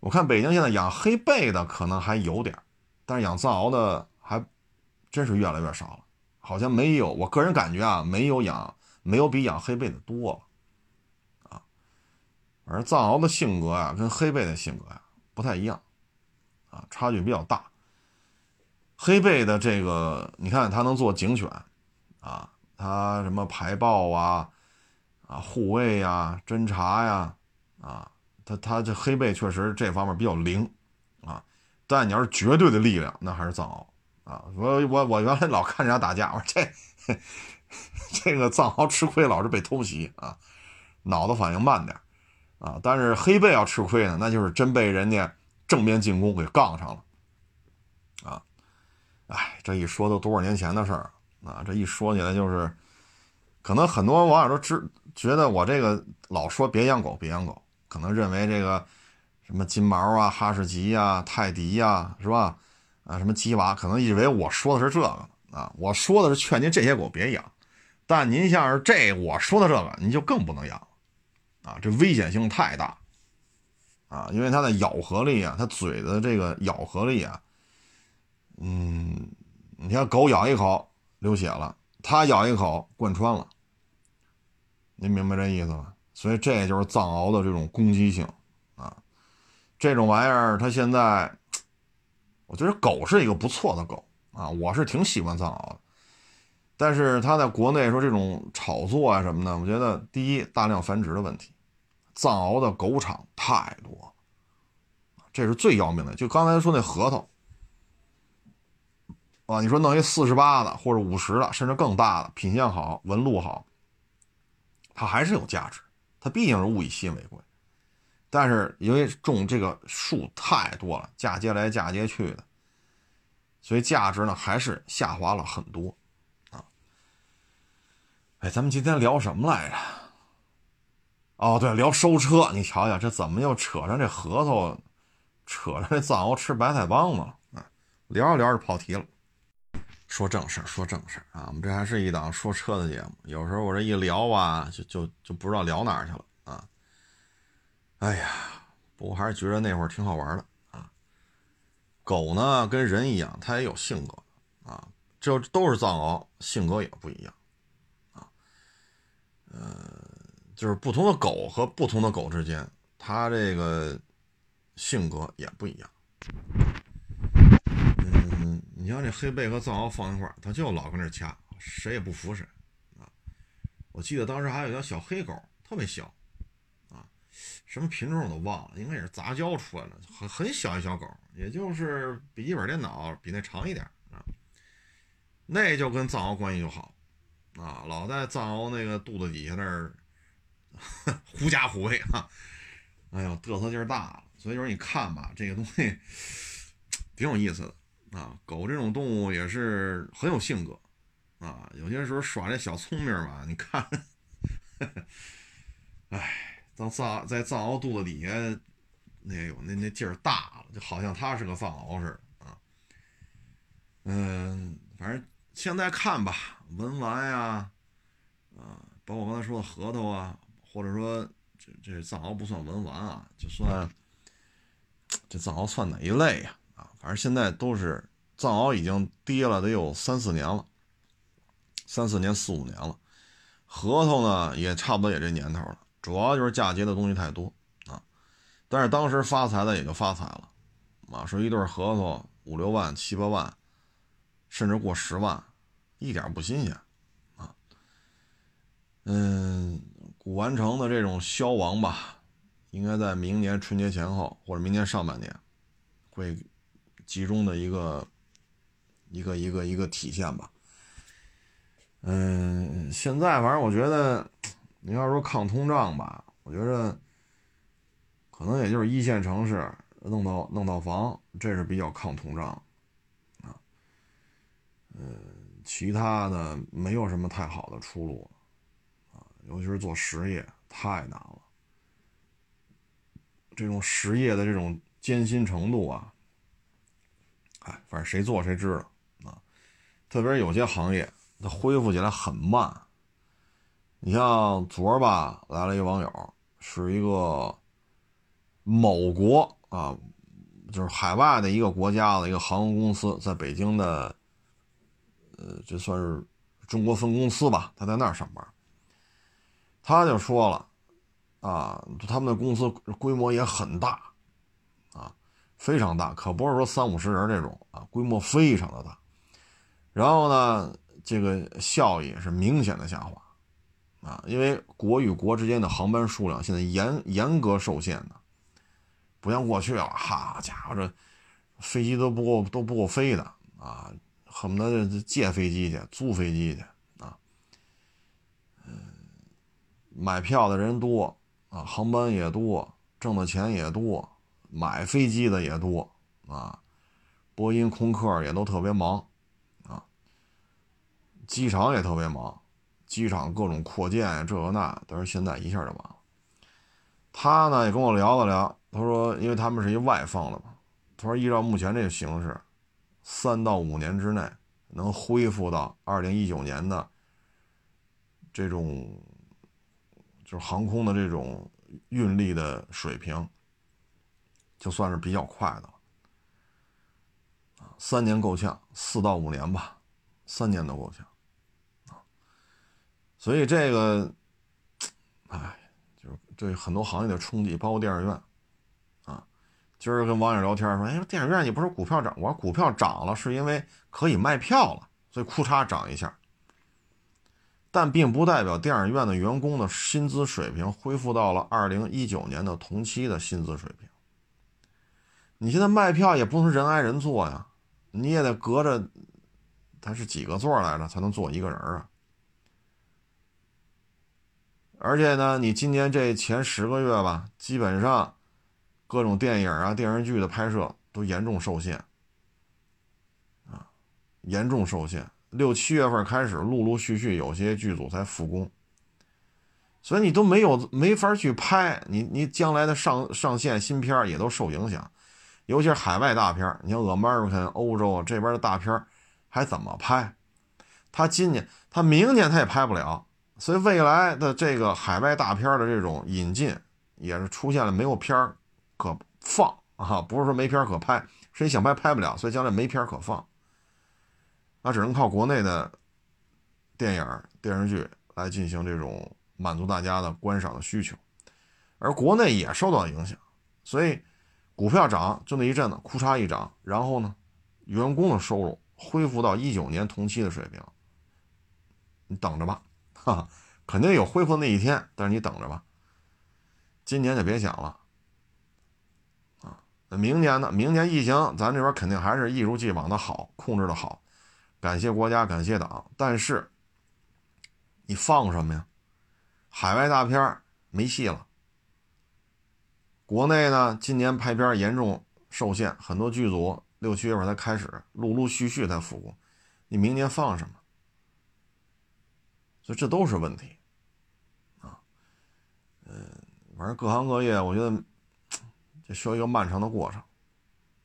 我看北京现在养黑背的可能还有点。但是养藏獒的还真是越来越少了，好像没有，我个人感觉啊，没有养没有比养黑背的多了，啊，而藏獒的性格啊，跟黑背的性格呀不太一样，啊，差距比较大。黑背的这个，你看它能做警犬，啊，它什么排爆啊，啊，护卫呀，侦查呀，啊，它它这黑背确实这方面比较灵。啊但你要是绝对的力量，那还是藏獒啊！我我我原来老看人家打架，我说这 这个藏獒吃亏老是被偷袭啊，脑子反应慢点啊。但是黑背要吃亏呢，那就是真被人家正面进攻给杠上了啊！哎，这一说都多少年前的事儿啊！这一说起来就是，可能很多网友都知觉得我这个老说别养狗，别养狗，可能认为这个。什么金毛啊、哈士奇呀、泰迪呀，是吧？啊，什么吉娃，可能以为我说的是这个啊。我说的是劝您这些狗别养，但您像是这我说的这个，您就更不能养啊！这危险性太大啊，因为它的咬合力啊，它嘴的这个咬合力啊，嗯，你看狗咬一口流血了，它咬一口贯穿了，您明白这意思吗？所以这就是藏獒的这种攻击性啊。这种玩意儿，它现在，我觉得狗是一个不错的狗啊，我是挺喜欢藏獒的。但是它在国内说这种炒作啊什么的，我觉得第一大量繁殖的问题，藏獒的狗场太多，这是最要命的。就刚才说那核桃，啊，你说弄一四十八的或者五十的，甚至更大的，品相好，纹路好，它还是有价值，它毕竟是物以稀为贵。但是因为种这个树太多了，嫁接来嫁接去的，所以价值呢还是下滑了很多，啊。哎，咱们今天聊什么来着？哦，对，聊收车。你瞧瞧，这怎么又扯上这核桃，扯上这藏獒吃白菜帮子了？啊，聊着聊着跑题了。说正事儿，说正事儿啊！我们这还是一档说车的节目，有时候我这一聊吧，就就就不知道聊哪儿去了啊。哎呀，不过还是觉得那会儿挺好玩的啊。狗呢，跟人一样，它也有性格啊。这都是藏獒，性格也不一样啊。呃，就是不同的狗和不同的狗之间，它这个性格也不一样。你像这黑背和藏獒放一块儿，它就老跟那掐，谁也不服谁啊。我记得当时还有一条小黑狗，特别小。啊什么品种我都忘了，应该也是杂交出来的，很很小一小狗，也就是笔记本电脑比那长一点啊。那就跟藏獒关系就好啊，老在藏獒那个肚子底下那儿狐假虎威啊，哎呦嘚瑟劲儿大了。所以说你看吧，这个东西 挺有意思的啊。狗这种动物也是很有性格啊，有些时候耍这小聪明吧，你看，哎。藏藏在藏獒肚子底下，那有那那劲儿大了，就好像它是个藏獒似的啊。嗯，反正现在看吧，文玩呀，啊，包括刚才说的核桃啊，或者说这这藏獒不算文玩啊，就算这藏獒算哪一类呀？啊，反正现在都是藏獒已经跌了得有三四年了，三四年四五年了，核桃呢也差不多也这年头了，主要就是嫁接的东西太多啊，但是当时发财的也就发财了，啊，说一对核桃五六万七八万。甚至过十万，一点不新鲜，啊，嗯，古玩城的这种消亡吧，应该在明年春节前后或者明年上半年，会集中的一个一个一个一个体现吧。嗯，现在反正我觉得，你要说抗通胀吧，我觉得可能也就是一线城市弄到弄到房，这是比较抗通胀啊。嗯，其他的没有什么太好的出路啊，尤其是做实业太难了。这种实业的这种艰辛程度啊，哎，反正谁做谁知道啊。特别是有些行业，它恢复起来很慢。你像昨儿吧，来了一个网友，是一个某国啊，就是海外的一个国家的一个航空公司，在北京的。呃，这算是中国分公司吧？他在那儿上班，他就说了，啊，他们的公司规模也很大，非常大，可不是说三五十人这种啊，规模非常的大。然后呢，这个效益是明显的下滑，啊，因为国与国之间的航班数量现在严严格受限的，不像过去了，好家伙，这飞机都不够都不够飞的啊。恨不得借飞机去，租飞机去啊！嗯，买票的人多啊，航班也多，挣的钱也多，买飞机的也多啊。波音、空客也都特别忙啊，机场也特别忙，机场各种扩建这个那，但是现在一下就完了。他呢也跟我聊了聊，他说，因为他们是一外放的嘛，他说依照目前这个形势。三到五年之内能恢复到二零一九年的这种就是航空的这种运力的水平，就算是比较快的了。三年够呛，四到五年吧，三年都够呛啊。所以这个，哎，就是对很多行业的冲击，包括电影院。啊今儿跟网友聊天说：“哎，电影院你不是股票涨？我股票涨了是因为可以卖票了，所以库嚓涨一下。但并不代表电影院的员工的薪资水平恢复到了二零一九年的同期的薪资水平。你现在卖票也不能人挨人坐呀，你也得隔着，他是几个座来着才能坐一个人啊？而且呢，你今年这前十个月吧，基本上。”各种电影啊、电视剧的拍摄都严重受限，啊，严重受限。六七月份开始，陆陆续续有些剧组才复工，所以你都没有没法去拍，你你将来的上上线新片也都受影响，尤其是海外大片，你像 American 欧洲这边的大片还怎么拍？他今年他明年他也拍不了，所以未来的这个海外大片的这种引进也是出现了没有片儿。可放啊，不是说没片可拍，谁想拍拍不了，所以将来没片可放，那只能靠国内的电影电视剧来进行这种满足大家的观赏的需求，而国内也受到影响，所以股票涨就那一阵子，库嚓一涨，然后呢，员工的收入恢复到一九年同期的水平，你等着吧，哈，肯定有恢复那一天，但是你等着吧，今年就别想了。啊明年呢？明年疫情，咱这边肯定还是一如既往的好，控制的好。感谢国家，感谢党。但是，你放什么呀？海外大片没戏了。国内呢，今年拍片严重受限，很多剧组六七月份才开始，陆陆续续才复工。你明年放什么？所以这都是问题啊。嗯，反正各行各业，我觉得。这需要一个漫长的过程，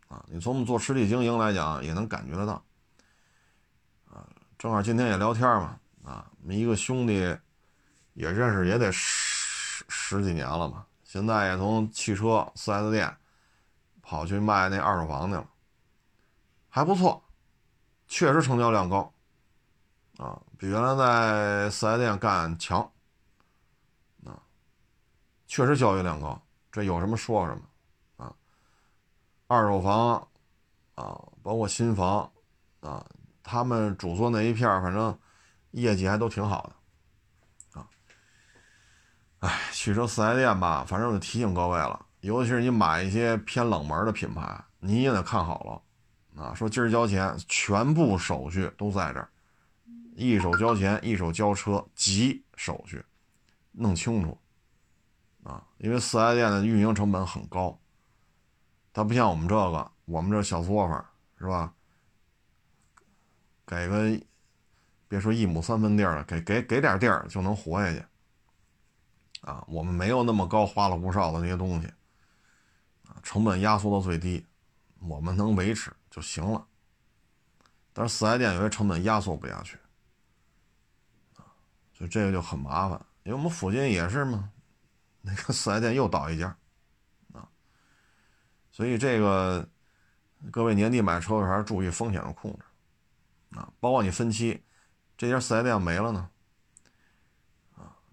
啊，你从我们做实体经营来讲，也能感觉得到啊，正好今天也聊天嘛，啊，我们一个兄弟也认识也得十十几年了吧，现在也从汽车 4S 店跑去卖那二手房去了，还不错，确实成交量高，啊，比原来在 4S 店干强，啊，确实交易量高，这有什么说什么，啊，二手房，啊，包括新房，啊。他们主做那一片反正业绩还都挺好的，哎，汽车四 S 店吧，反正我就提醒各位了，尤其是你买一些偏冷门的品牌，你也得看好了，啊，说今儿交钱，全部手续都在这儿，一手交钱，一手交车，急手续，弄清楚，啊，因为四 S 店的运营成本很高，它不像我们这个，我们这小作坊是吧？给个，别说一亩三分地了，给给给点地儿就能活下去。啊，我们没有那么高花里胡哨的那些东西，啊，成本压缩到最低，我们能维持就行了。但是四 S 店有些成本压缩不下去，啊，所以这个就很麻烦。因为我们附近也是嘛，那个四 S 店又倒一家，啊，所以这个各位年底买车还是注意风险的控制。啊，包括你分期，这家四 S 店没了呢，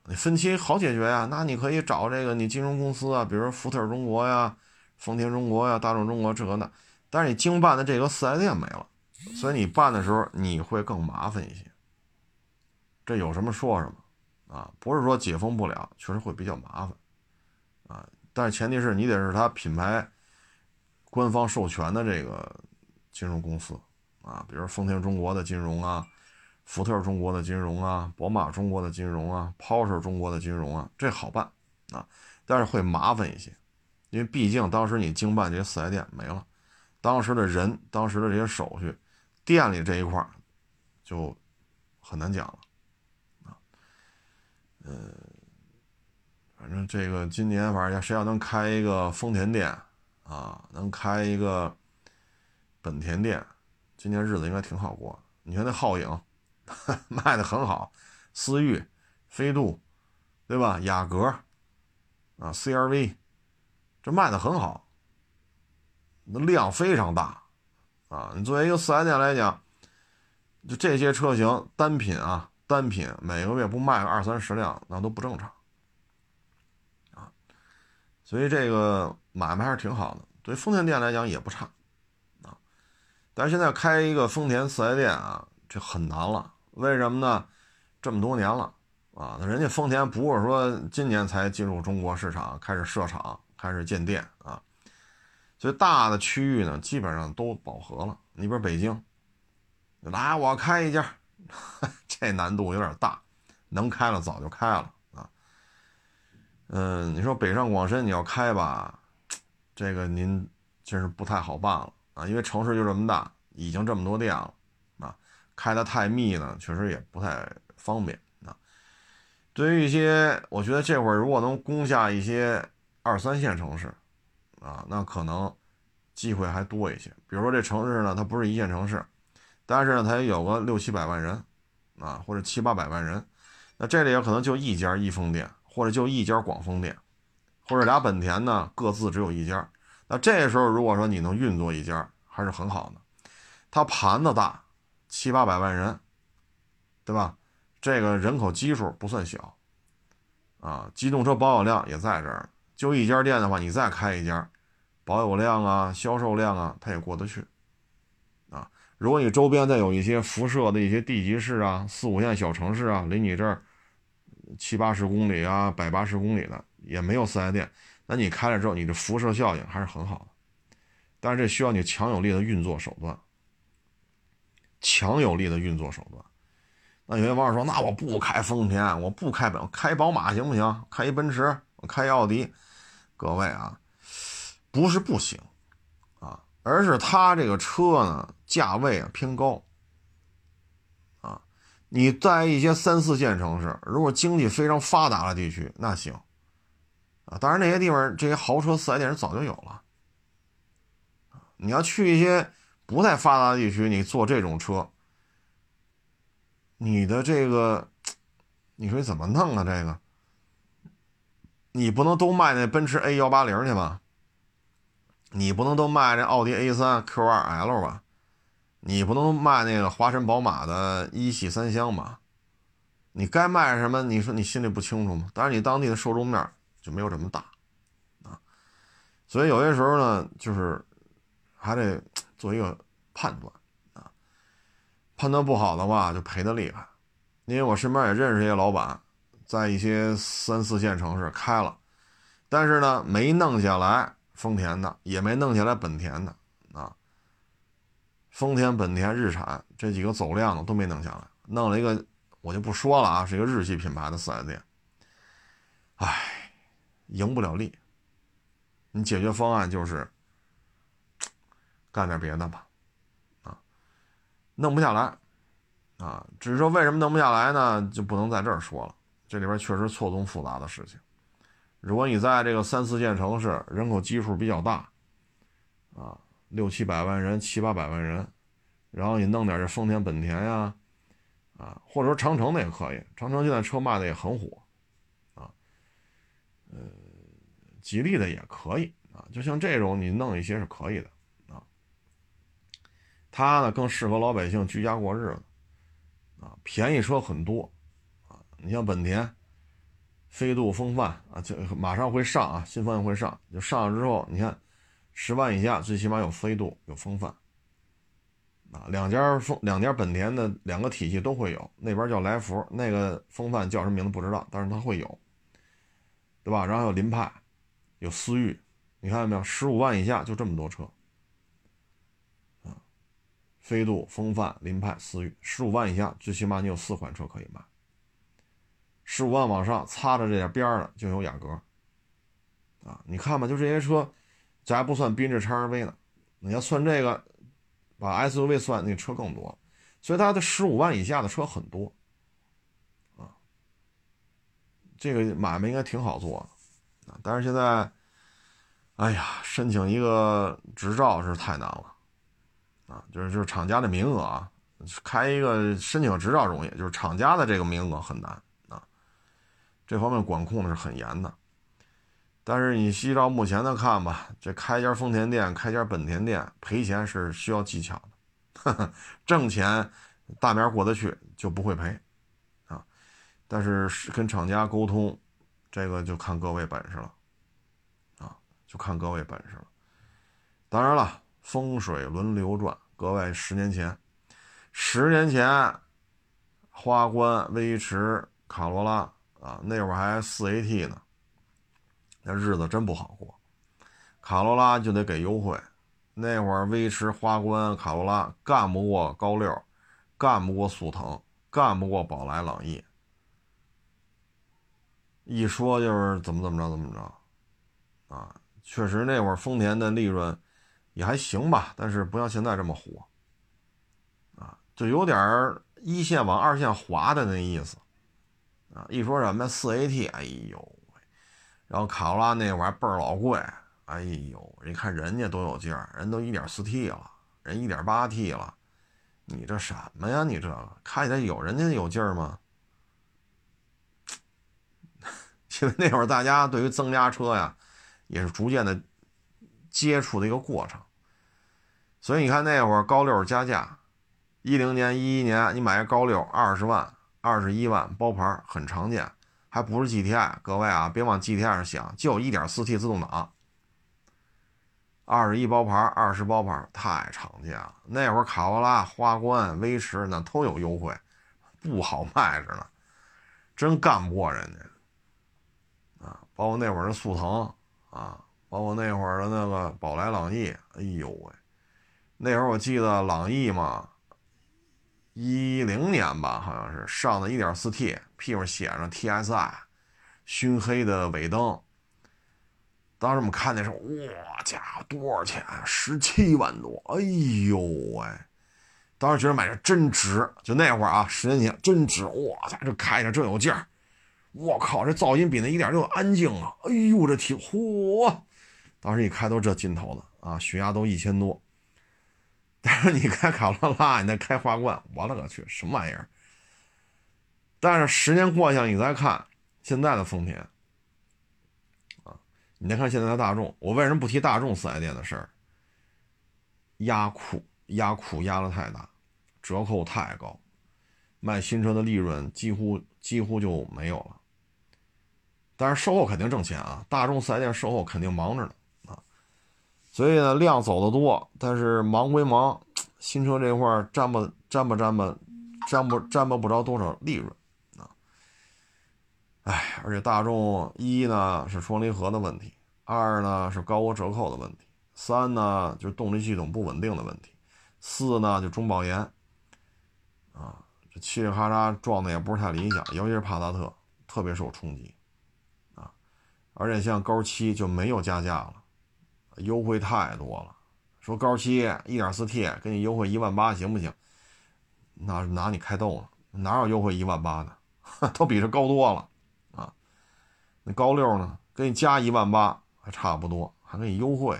你分期好解决呀，那你可以找这个你金融公司啊，比如福特中国呀、丰田中国呀、大众中国这个那，但是你经办的这个四 S 店没了，所以你办的时候你会更麻烦一些。这有什么说什么，啊，不是说解封不了，确实会比较麻烦，啊，但是前提是你得是他品牌官方授权的这个金融公司。啊，比如丰田中国的金融啊，福特中国的金融啊，宝马中国的金融啊，Porsche 中国的金融啊，这好办啊，但是会麻烦一些，因为毕竟当时你经办这些四 S 店没了，当时的人，当时的这些手续，店里这一块就很难讲了啊。呃，反正这个今年反正谁要能开一个丰田店啊，能开一个本田店。今年日子应该挺好过。你看那皓影 卖的很好，思域、飞度，对吧？雅阁啊，CRV，这卖的很好，那量非常大啊。你作为一个四 S 店来讲，就这些车型单品啊，单品每个月不卖个二三十辆，那都不正常啊。所以这个买卖还是挺好的，对丰田店来讲也不差。啊但是现在开一个丰田四 S 店啊，这很难了。为什么呢？这么多年了啊，人家丰田不是说今年才进入中国市场，开始设厂，开始建店啊。所以大的区域呢，基本上都饱和了。你比如北京，来我开一家，这难度有点大，能开了早就开了啊。嗯，你说北上广深你要开吧，这个您真是不太好办了。啊，因为城市就这么大，已经这么多店了，开的太密呢，确实也不太方便啊。对于一些，我觉得这会儿如果能攻下一些二三线城市，啊，那可能机会还多一些。比如说这城市呢，它不是一线城市，但是呢，它也有个六七百万人，啊，或者七八百万人，那这里也可能就一家易丰店，或者就一家广丰店，或者俩本田呢，各自只有一家。那这时候，如果说你能运作一家，还是很好的。它盘子大，七八百万人，对吧？这个人口基数不算小，啊，机动车保有量也在这儿。就一家店的话，你再开一家，保有量啊，销售量啊，它也过得去，啊。如果你周边再有一些辐射的一些地级市啊、四五线小城市啊，离你这儿七八十公里啊、百八十公里的，也没有四 S 店。那你开了之后，你的辐射效应还是很好的，但是这需要你强有力的运作手段，强有力的运作手段。那有些网友说：“那我不开丰田，我不开本，开宝马行不行？开一奔驰，我开奥迪。”各位啊，不是不行啊，而是它这个车呢价位啊偏高啊。你在一些三四线城市，如果经济非常发达的地区，那行。啊，当然那些地方这些豪车四 S 店早就有了。你要去一些不太发达地区，你坐这种车，你的这个，你说怎么弄啊？这个，你不能都卖那奔驰 A 幺八零去吧？你不能都卖这奥迪 A 三 Q 二 L 吧？你不能卖那个华晨宝马的一系三厢吧？你该卖什么？你说你心里不清楚吗？但是你当地的受众面就没有这么大啊，所以有些时候呢，就是还得做一个判断啊，判断不好的话就赔的厉害。因为我身边也认识一些老板，在一些三四线城市开了，但是呢没弄下来丰田的，也没弄下来本田的啊，丰田、本田、日产这几个走量的都没弄下来，弄了一个。我就不说了啊，是一个日系品牌的四 S 店，唉，赢不了利。你解决方案就是干点别的吧，啊，弄不下来，啊，只是说为什么弄不下来呢？就不能在这儿说了。这里边确实错综复杂的事情。如果你在这个三四线城市，人口基数比较大，啊，六七百万人、七八百万人，然后你弄点这丰田、本田呀。啊，或者说长城的也可以，长城现在车卖的也很火，啊，呃，吉利的也可以啊，就像这种你弄一些是可以的，它呢更适合老百姓居家过日子，啊，便宜车很多，啊，你像本田，飞度、风范啊，就马上会上啊，新方向会上，就上了之后，你看十万以下最起码有飞度，有风范。啊，两家风两家本田的两个体系都会有，那边叫来福，那个风范叫什么名字不知道，但是它会有，对吧？然后有凌派，有思域，你看到没有？十五万以下就这么多车，飞度、风范、凌派、思域，十五万以下最起码你有四款车可以卖，十五万往上擦着这点边的就有雅阁，啊，你看吧，就这些车，这还不算缤智、叉 RV 呢，你要算这个。把 SUV 算，那车更多，所以它的十五万以下的车很多，啊，这个买卖应该挺好做的，啊，但是现在，哎呀，申请一个执照是太难了，就是就是厂家的名额啊，开一个申请执照容易，就是厂家的这个名额很难啊，这方面管控的是很严的。但是你依照目前的看吧，这开家丰田店、开家本田店赔钱是需要技巧的，挣钱大面过得去就不会赔啊。但是跟厂家沟通，这个就看各位本事了啊，就看各位本事了。当然了，风水轮流转，各位十年前，十年前，花冠、威驰、卡罗拉啊，那会儿还四 AT 呢。那日子真不好过，卡罗拉就得给优惠。那会儿威驰、花冠、卡罗拉干不过高六，干不过速腾，干不过宝来、朗逸。一说就是怎么怎么着怎么着，啊，确实那会儿丰田的利润也还行吧，但是不像现在这么火，啊，就有点一线往二线滑的那意思，啊，一说什么四 AT，哎呦。然后卡罗拉那会儿倍儿老贵，哎呦，你看人家多有劲儿，人都一点四 T 了，人一点八 T 了，你这什么呀？你这开起来有人家有劲儿吗？因为那会儿大家对于增压车呀，也是逐渐的接触的一个过程，所以你看那会儿高六加价，一零年、一一年你买个高六二十万、二十一万包牌很常见。还不是 GTI，各位啊，别往 GTI 上想，就 1.4T 自动挡，二十一包牌，二十包牌，太常见了。那会儿卡罗拉、花冠、威驰那都有优惠，不好卖着呢，真干不过人家啊。包括那会儿的速腾啊，包括那会儿的那个宝来、朗逸，哎呦喂，那会儿我记得朗逸嘛。一零年吧，好像是上的 1.4T，屁股写上 TSI，熏黑的尾灯。当时我们看那时候，哇家伙，多少钱？十七万多！哎呦喂！当时觉得买这真值，就那会儿啊，十年前真值。哇塞这开着真有劲儿！我靠，这噪音比那1.6安静啊！哎呦，这挺嚯！当时一开都这劲头的啊，血压都一千多。但是你开卡罗拉，你再开花冠，我勒个去，什么玩意儿？但是十年过去了，你再看现在的丰田，啊，你再看现在的大众，我为什么不提大众四 S 店的事儿？压库压库压的太大，折扣太高，卖新车的利润几乎几乎就没有了。但是售后肯定挣钱啊，大众四 S 店售后肯定忙着呢，所以呢量走的多，但是忙归忙，新车这块沾不沾不沾不沾不沾吧不着多少利润啊。哎，而且大众一呢是双离合的问题，二呢是高额折扣的问题。三呢，就是动力系统不稳定的问题；四呢，就中保研，啊，这嘁哩喀喳撞的也不是太理想，尤其是帕萨特特别受冲击，啊，而且像高七就没有加价了，优惠太多了。说高七 1.4T 给你优惠一万八行不行？那拿你开逗呢？哪有优惠一万八的？都比这高多了，啊，那高六呢，给你加一万八还差不多，还给你优惠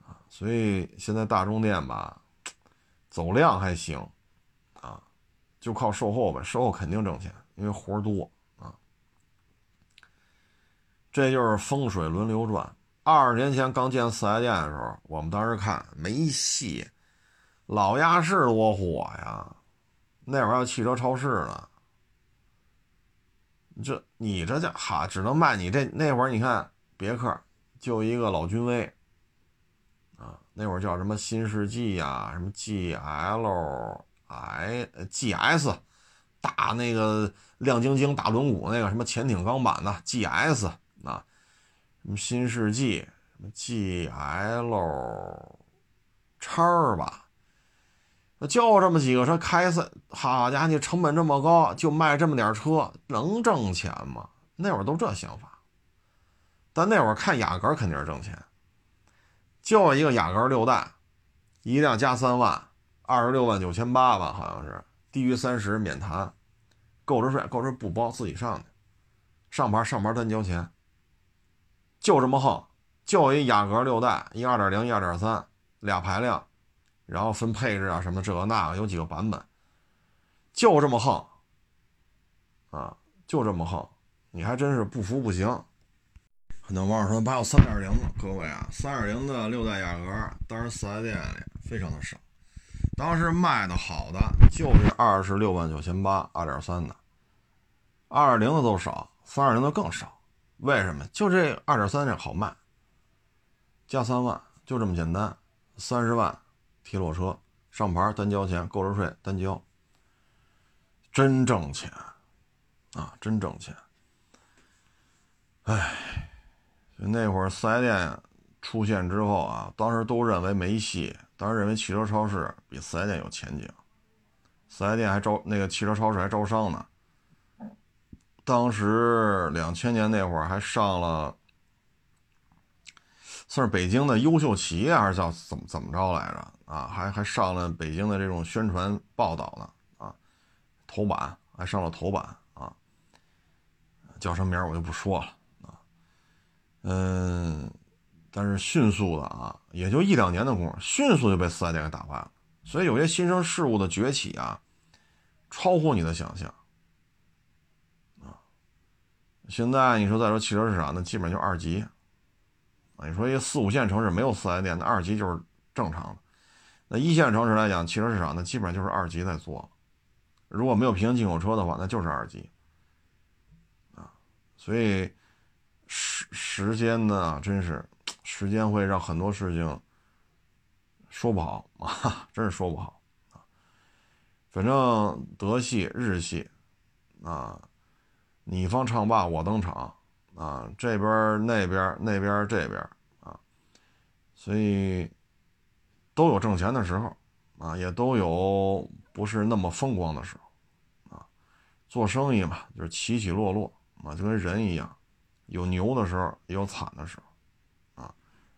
啊。所以现在大中店吧，走量还行，啊，就靠售后吧，售后肯定挣钱，因为活多啊。这就是风水轮流转。二十年前刚建四 S 店的时候，我们当时看没戏，老亚市多火呀，那会儿还有汽车超市呢。这你这叫哈，只能卖你这那会儿，你看别克就一个老君威。那会儿叫什么新世纪呀，什么 G L I G S，大那个亮晶晶大轮毂那个什么潜艇钢板的 G S，什么新世纪什么 G L 叉吧，就这么几个车开赛，好家伙，你成本这么高，就卖这么点车，能挣钱吗？那会儿都这想法，但那会儿看雅阁肯定是挣钱。就一个雅阁六代，一辆加三万，二十六万九千八吧，好像是低于三十免谈，购置税购置不包，自己上去，上牌上牌单交钱，就这么横，就一雅阁六代，一二点零一二点三俩排量，然后分配置啊什么这个那个有几个版本，就这么横，啊，就这么横，你还真是不服不行。很多网友说还有三点零的，各位啊，三点零的六代雅阁，当时四 S 店里非常的少，当时卖的好的就是二十六万九千八二点三的，二点零的都少，三点零的更少，为什么？就这二点三这好卖，加三万就这么简单，三十万提裸车上牌单交钱，购置税单交，真挣钱啊，真挣钱，哎。那会儿四 S 店出现之后啊，当时都认为没戏，当时认为汽车超市比四 S 店有前景，四 S 店还招那个汽车超市还招商呢。当时两千年那会儿还上了，算是北京的优秀企业还是叫怎么怎么着来着啊？还还上了北京的这种宣传报道呢啊，头版还上了头版啊，叫什么名我就不说了啊。嗯，但是迅速的啊，也就一两年的功夫，迅速就被四 S 店给打败了。所以有些新生事物的崛起啊，超乎你的想象。现在你说再说汽车市场，那基本就二级。你说一四五线城市没有四 S 店，那二级就是正常的。那一线城市来讲，汽车市场那基本上就是二级在做。如果没有平行进口车的话，那就是二级啊。所以。时时间呢，真是时间会让很多事情说不好 啊，真是说不好啊。反正德系、日系啊，你方唱罢我登场啊，这边那边那边这边啊，所以都有挣钱的时候啊，也都有不是那么风光的时候啊。做生意嘛，就是起起落落啊，就跟人一样。有牛的时候，也有惨的时候，啊，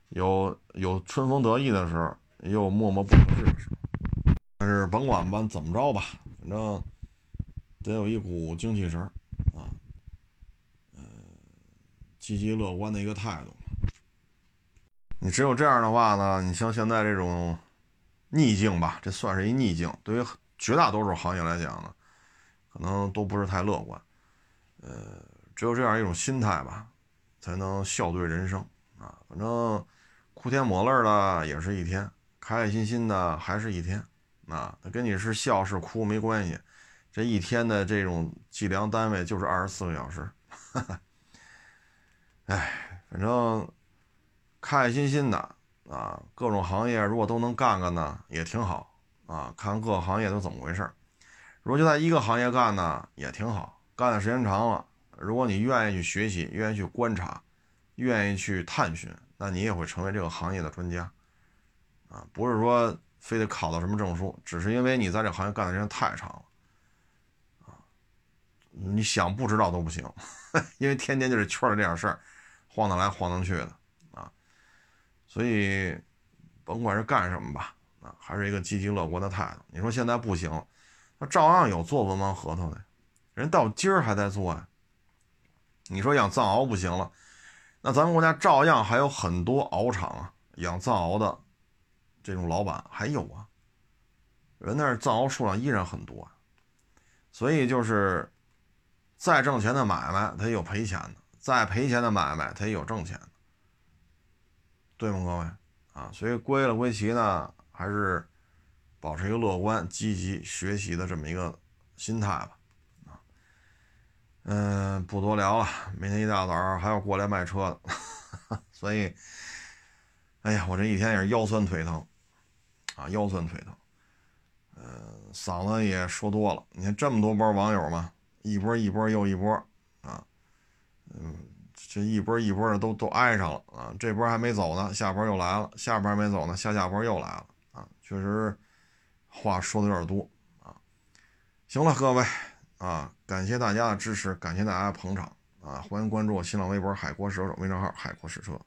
有有春风得意的时候，也有默默不得志的时候。但是甭管吧，怎么着吧，反正得有一股精气神啊，嗯，积极乐观的一个态度。你只有这样的话呢，你像现在这种逆境吧，这算是一逆境，对于绝大多数行业来讲呢，可能都不是太乐观。呃，只有这样一种心态吧，才能笑对人生啊。反正哭天抹泪的也是一天，开开心心的还是一天啊。那跟你是笑是哭没关系，这一天的这种计量单位就是二十四个小时。哎，反正开开心心的啊，各种行业如果都能干干呢，也挺好啊。看各行业都怎么回事如果就在一个行业干呢，也挺好。干的时间长了，如果你愿意去学习，愿意去观察，愿意去探寻，那你也会成为这个行业的专家啊。不是说非得考到什么证书，只是因为你在这行业干的时间太长了。你想不知道都不行，因为天天就是圈儿这点事儿。晃荡来晃荡去的啊，所以甭管是干什么吧，啊，还是一个积极乐观的态度。你说现在不行，那照样有做文盲核桃的，人到今儿还在做呀。你说养藏獒不行了，那咱们国家照样还有很多獒场啊，养藏獒的这种老板还有啊，人那儿藏獒数量依然很多。所以就是再挣钱的买卖，它也有赔钱的。再赔钱的买卖，它也有挣钱的，对吗，各位啊？所以归了归齐呢，还是保持一个乐观、积极学习的这么一个心态吧。啊，嗯，不多聊了，明天一大早还要过来卖车的，所以，哎呀，我这一天也是腰酸腿疼啊，腰酸腿疼，嗯，嗓子也说多了。你看这么多波网友嘛，一波一波又一波啊。嗯，这一波一波的都都挨上了啊！这波还没走呢，下波又来了；下波还没走呢，下下波又来了啊！确实，话说的有点多啊。行了，各位啊，感谢大家的支持，感谢大家的捧场啊！欢迎关注我新浪微博“海阔试车”微账号“海阔试车”。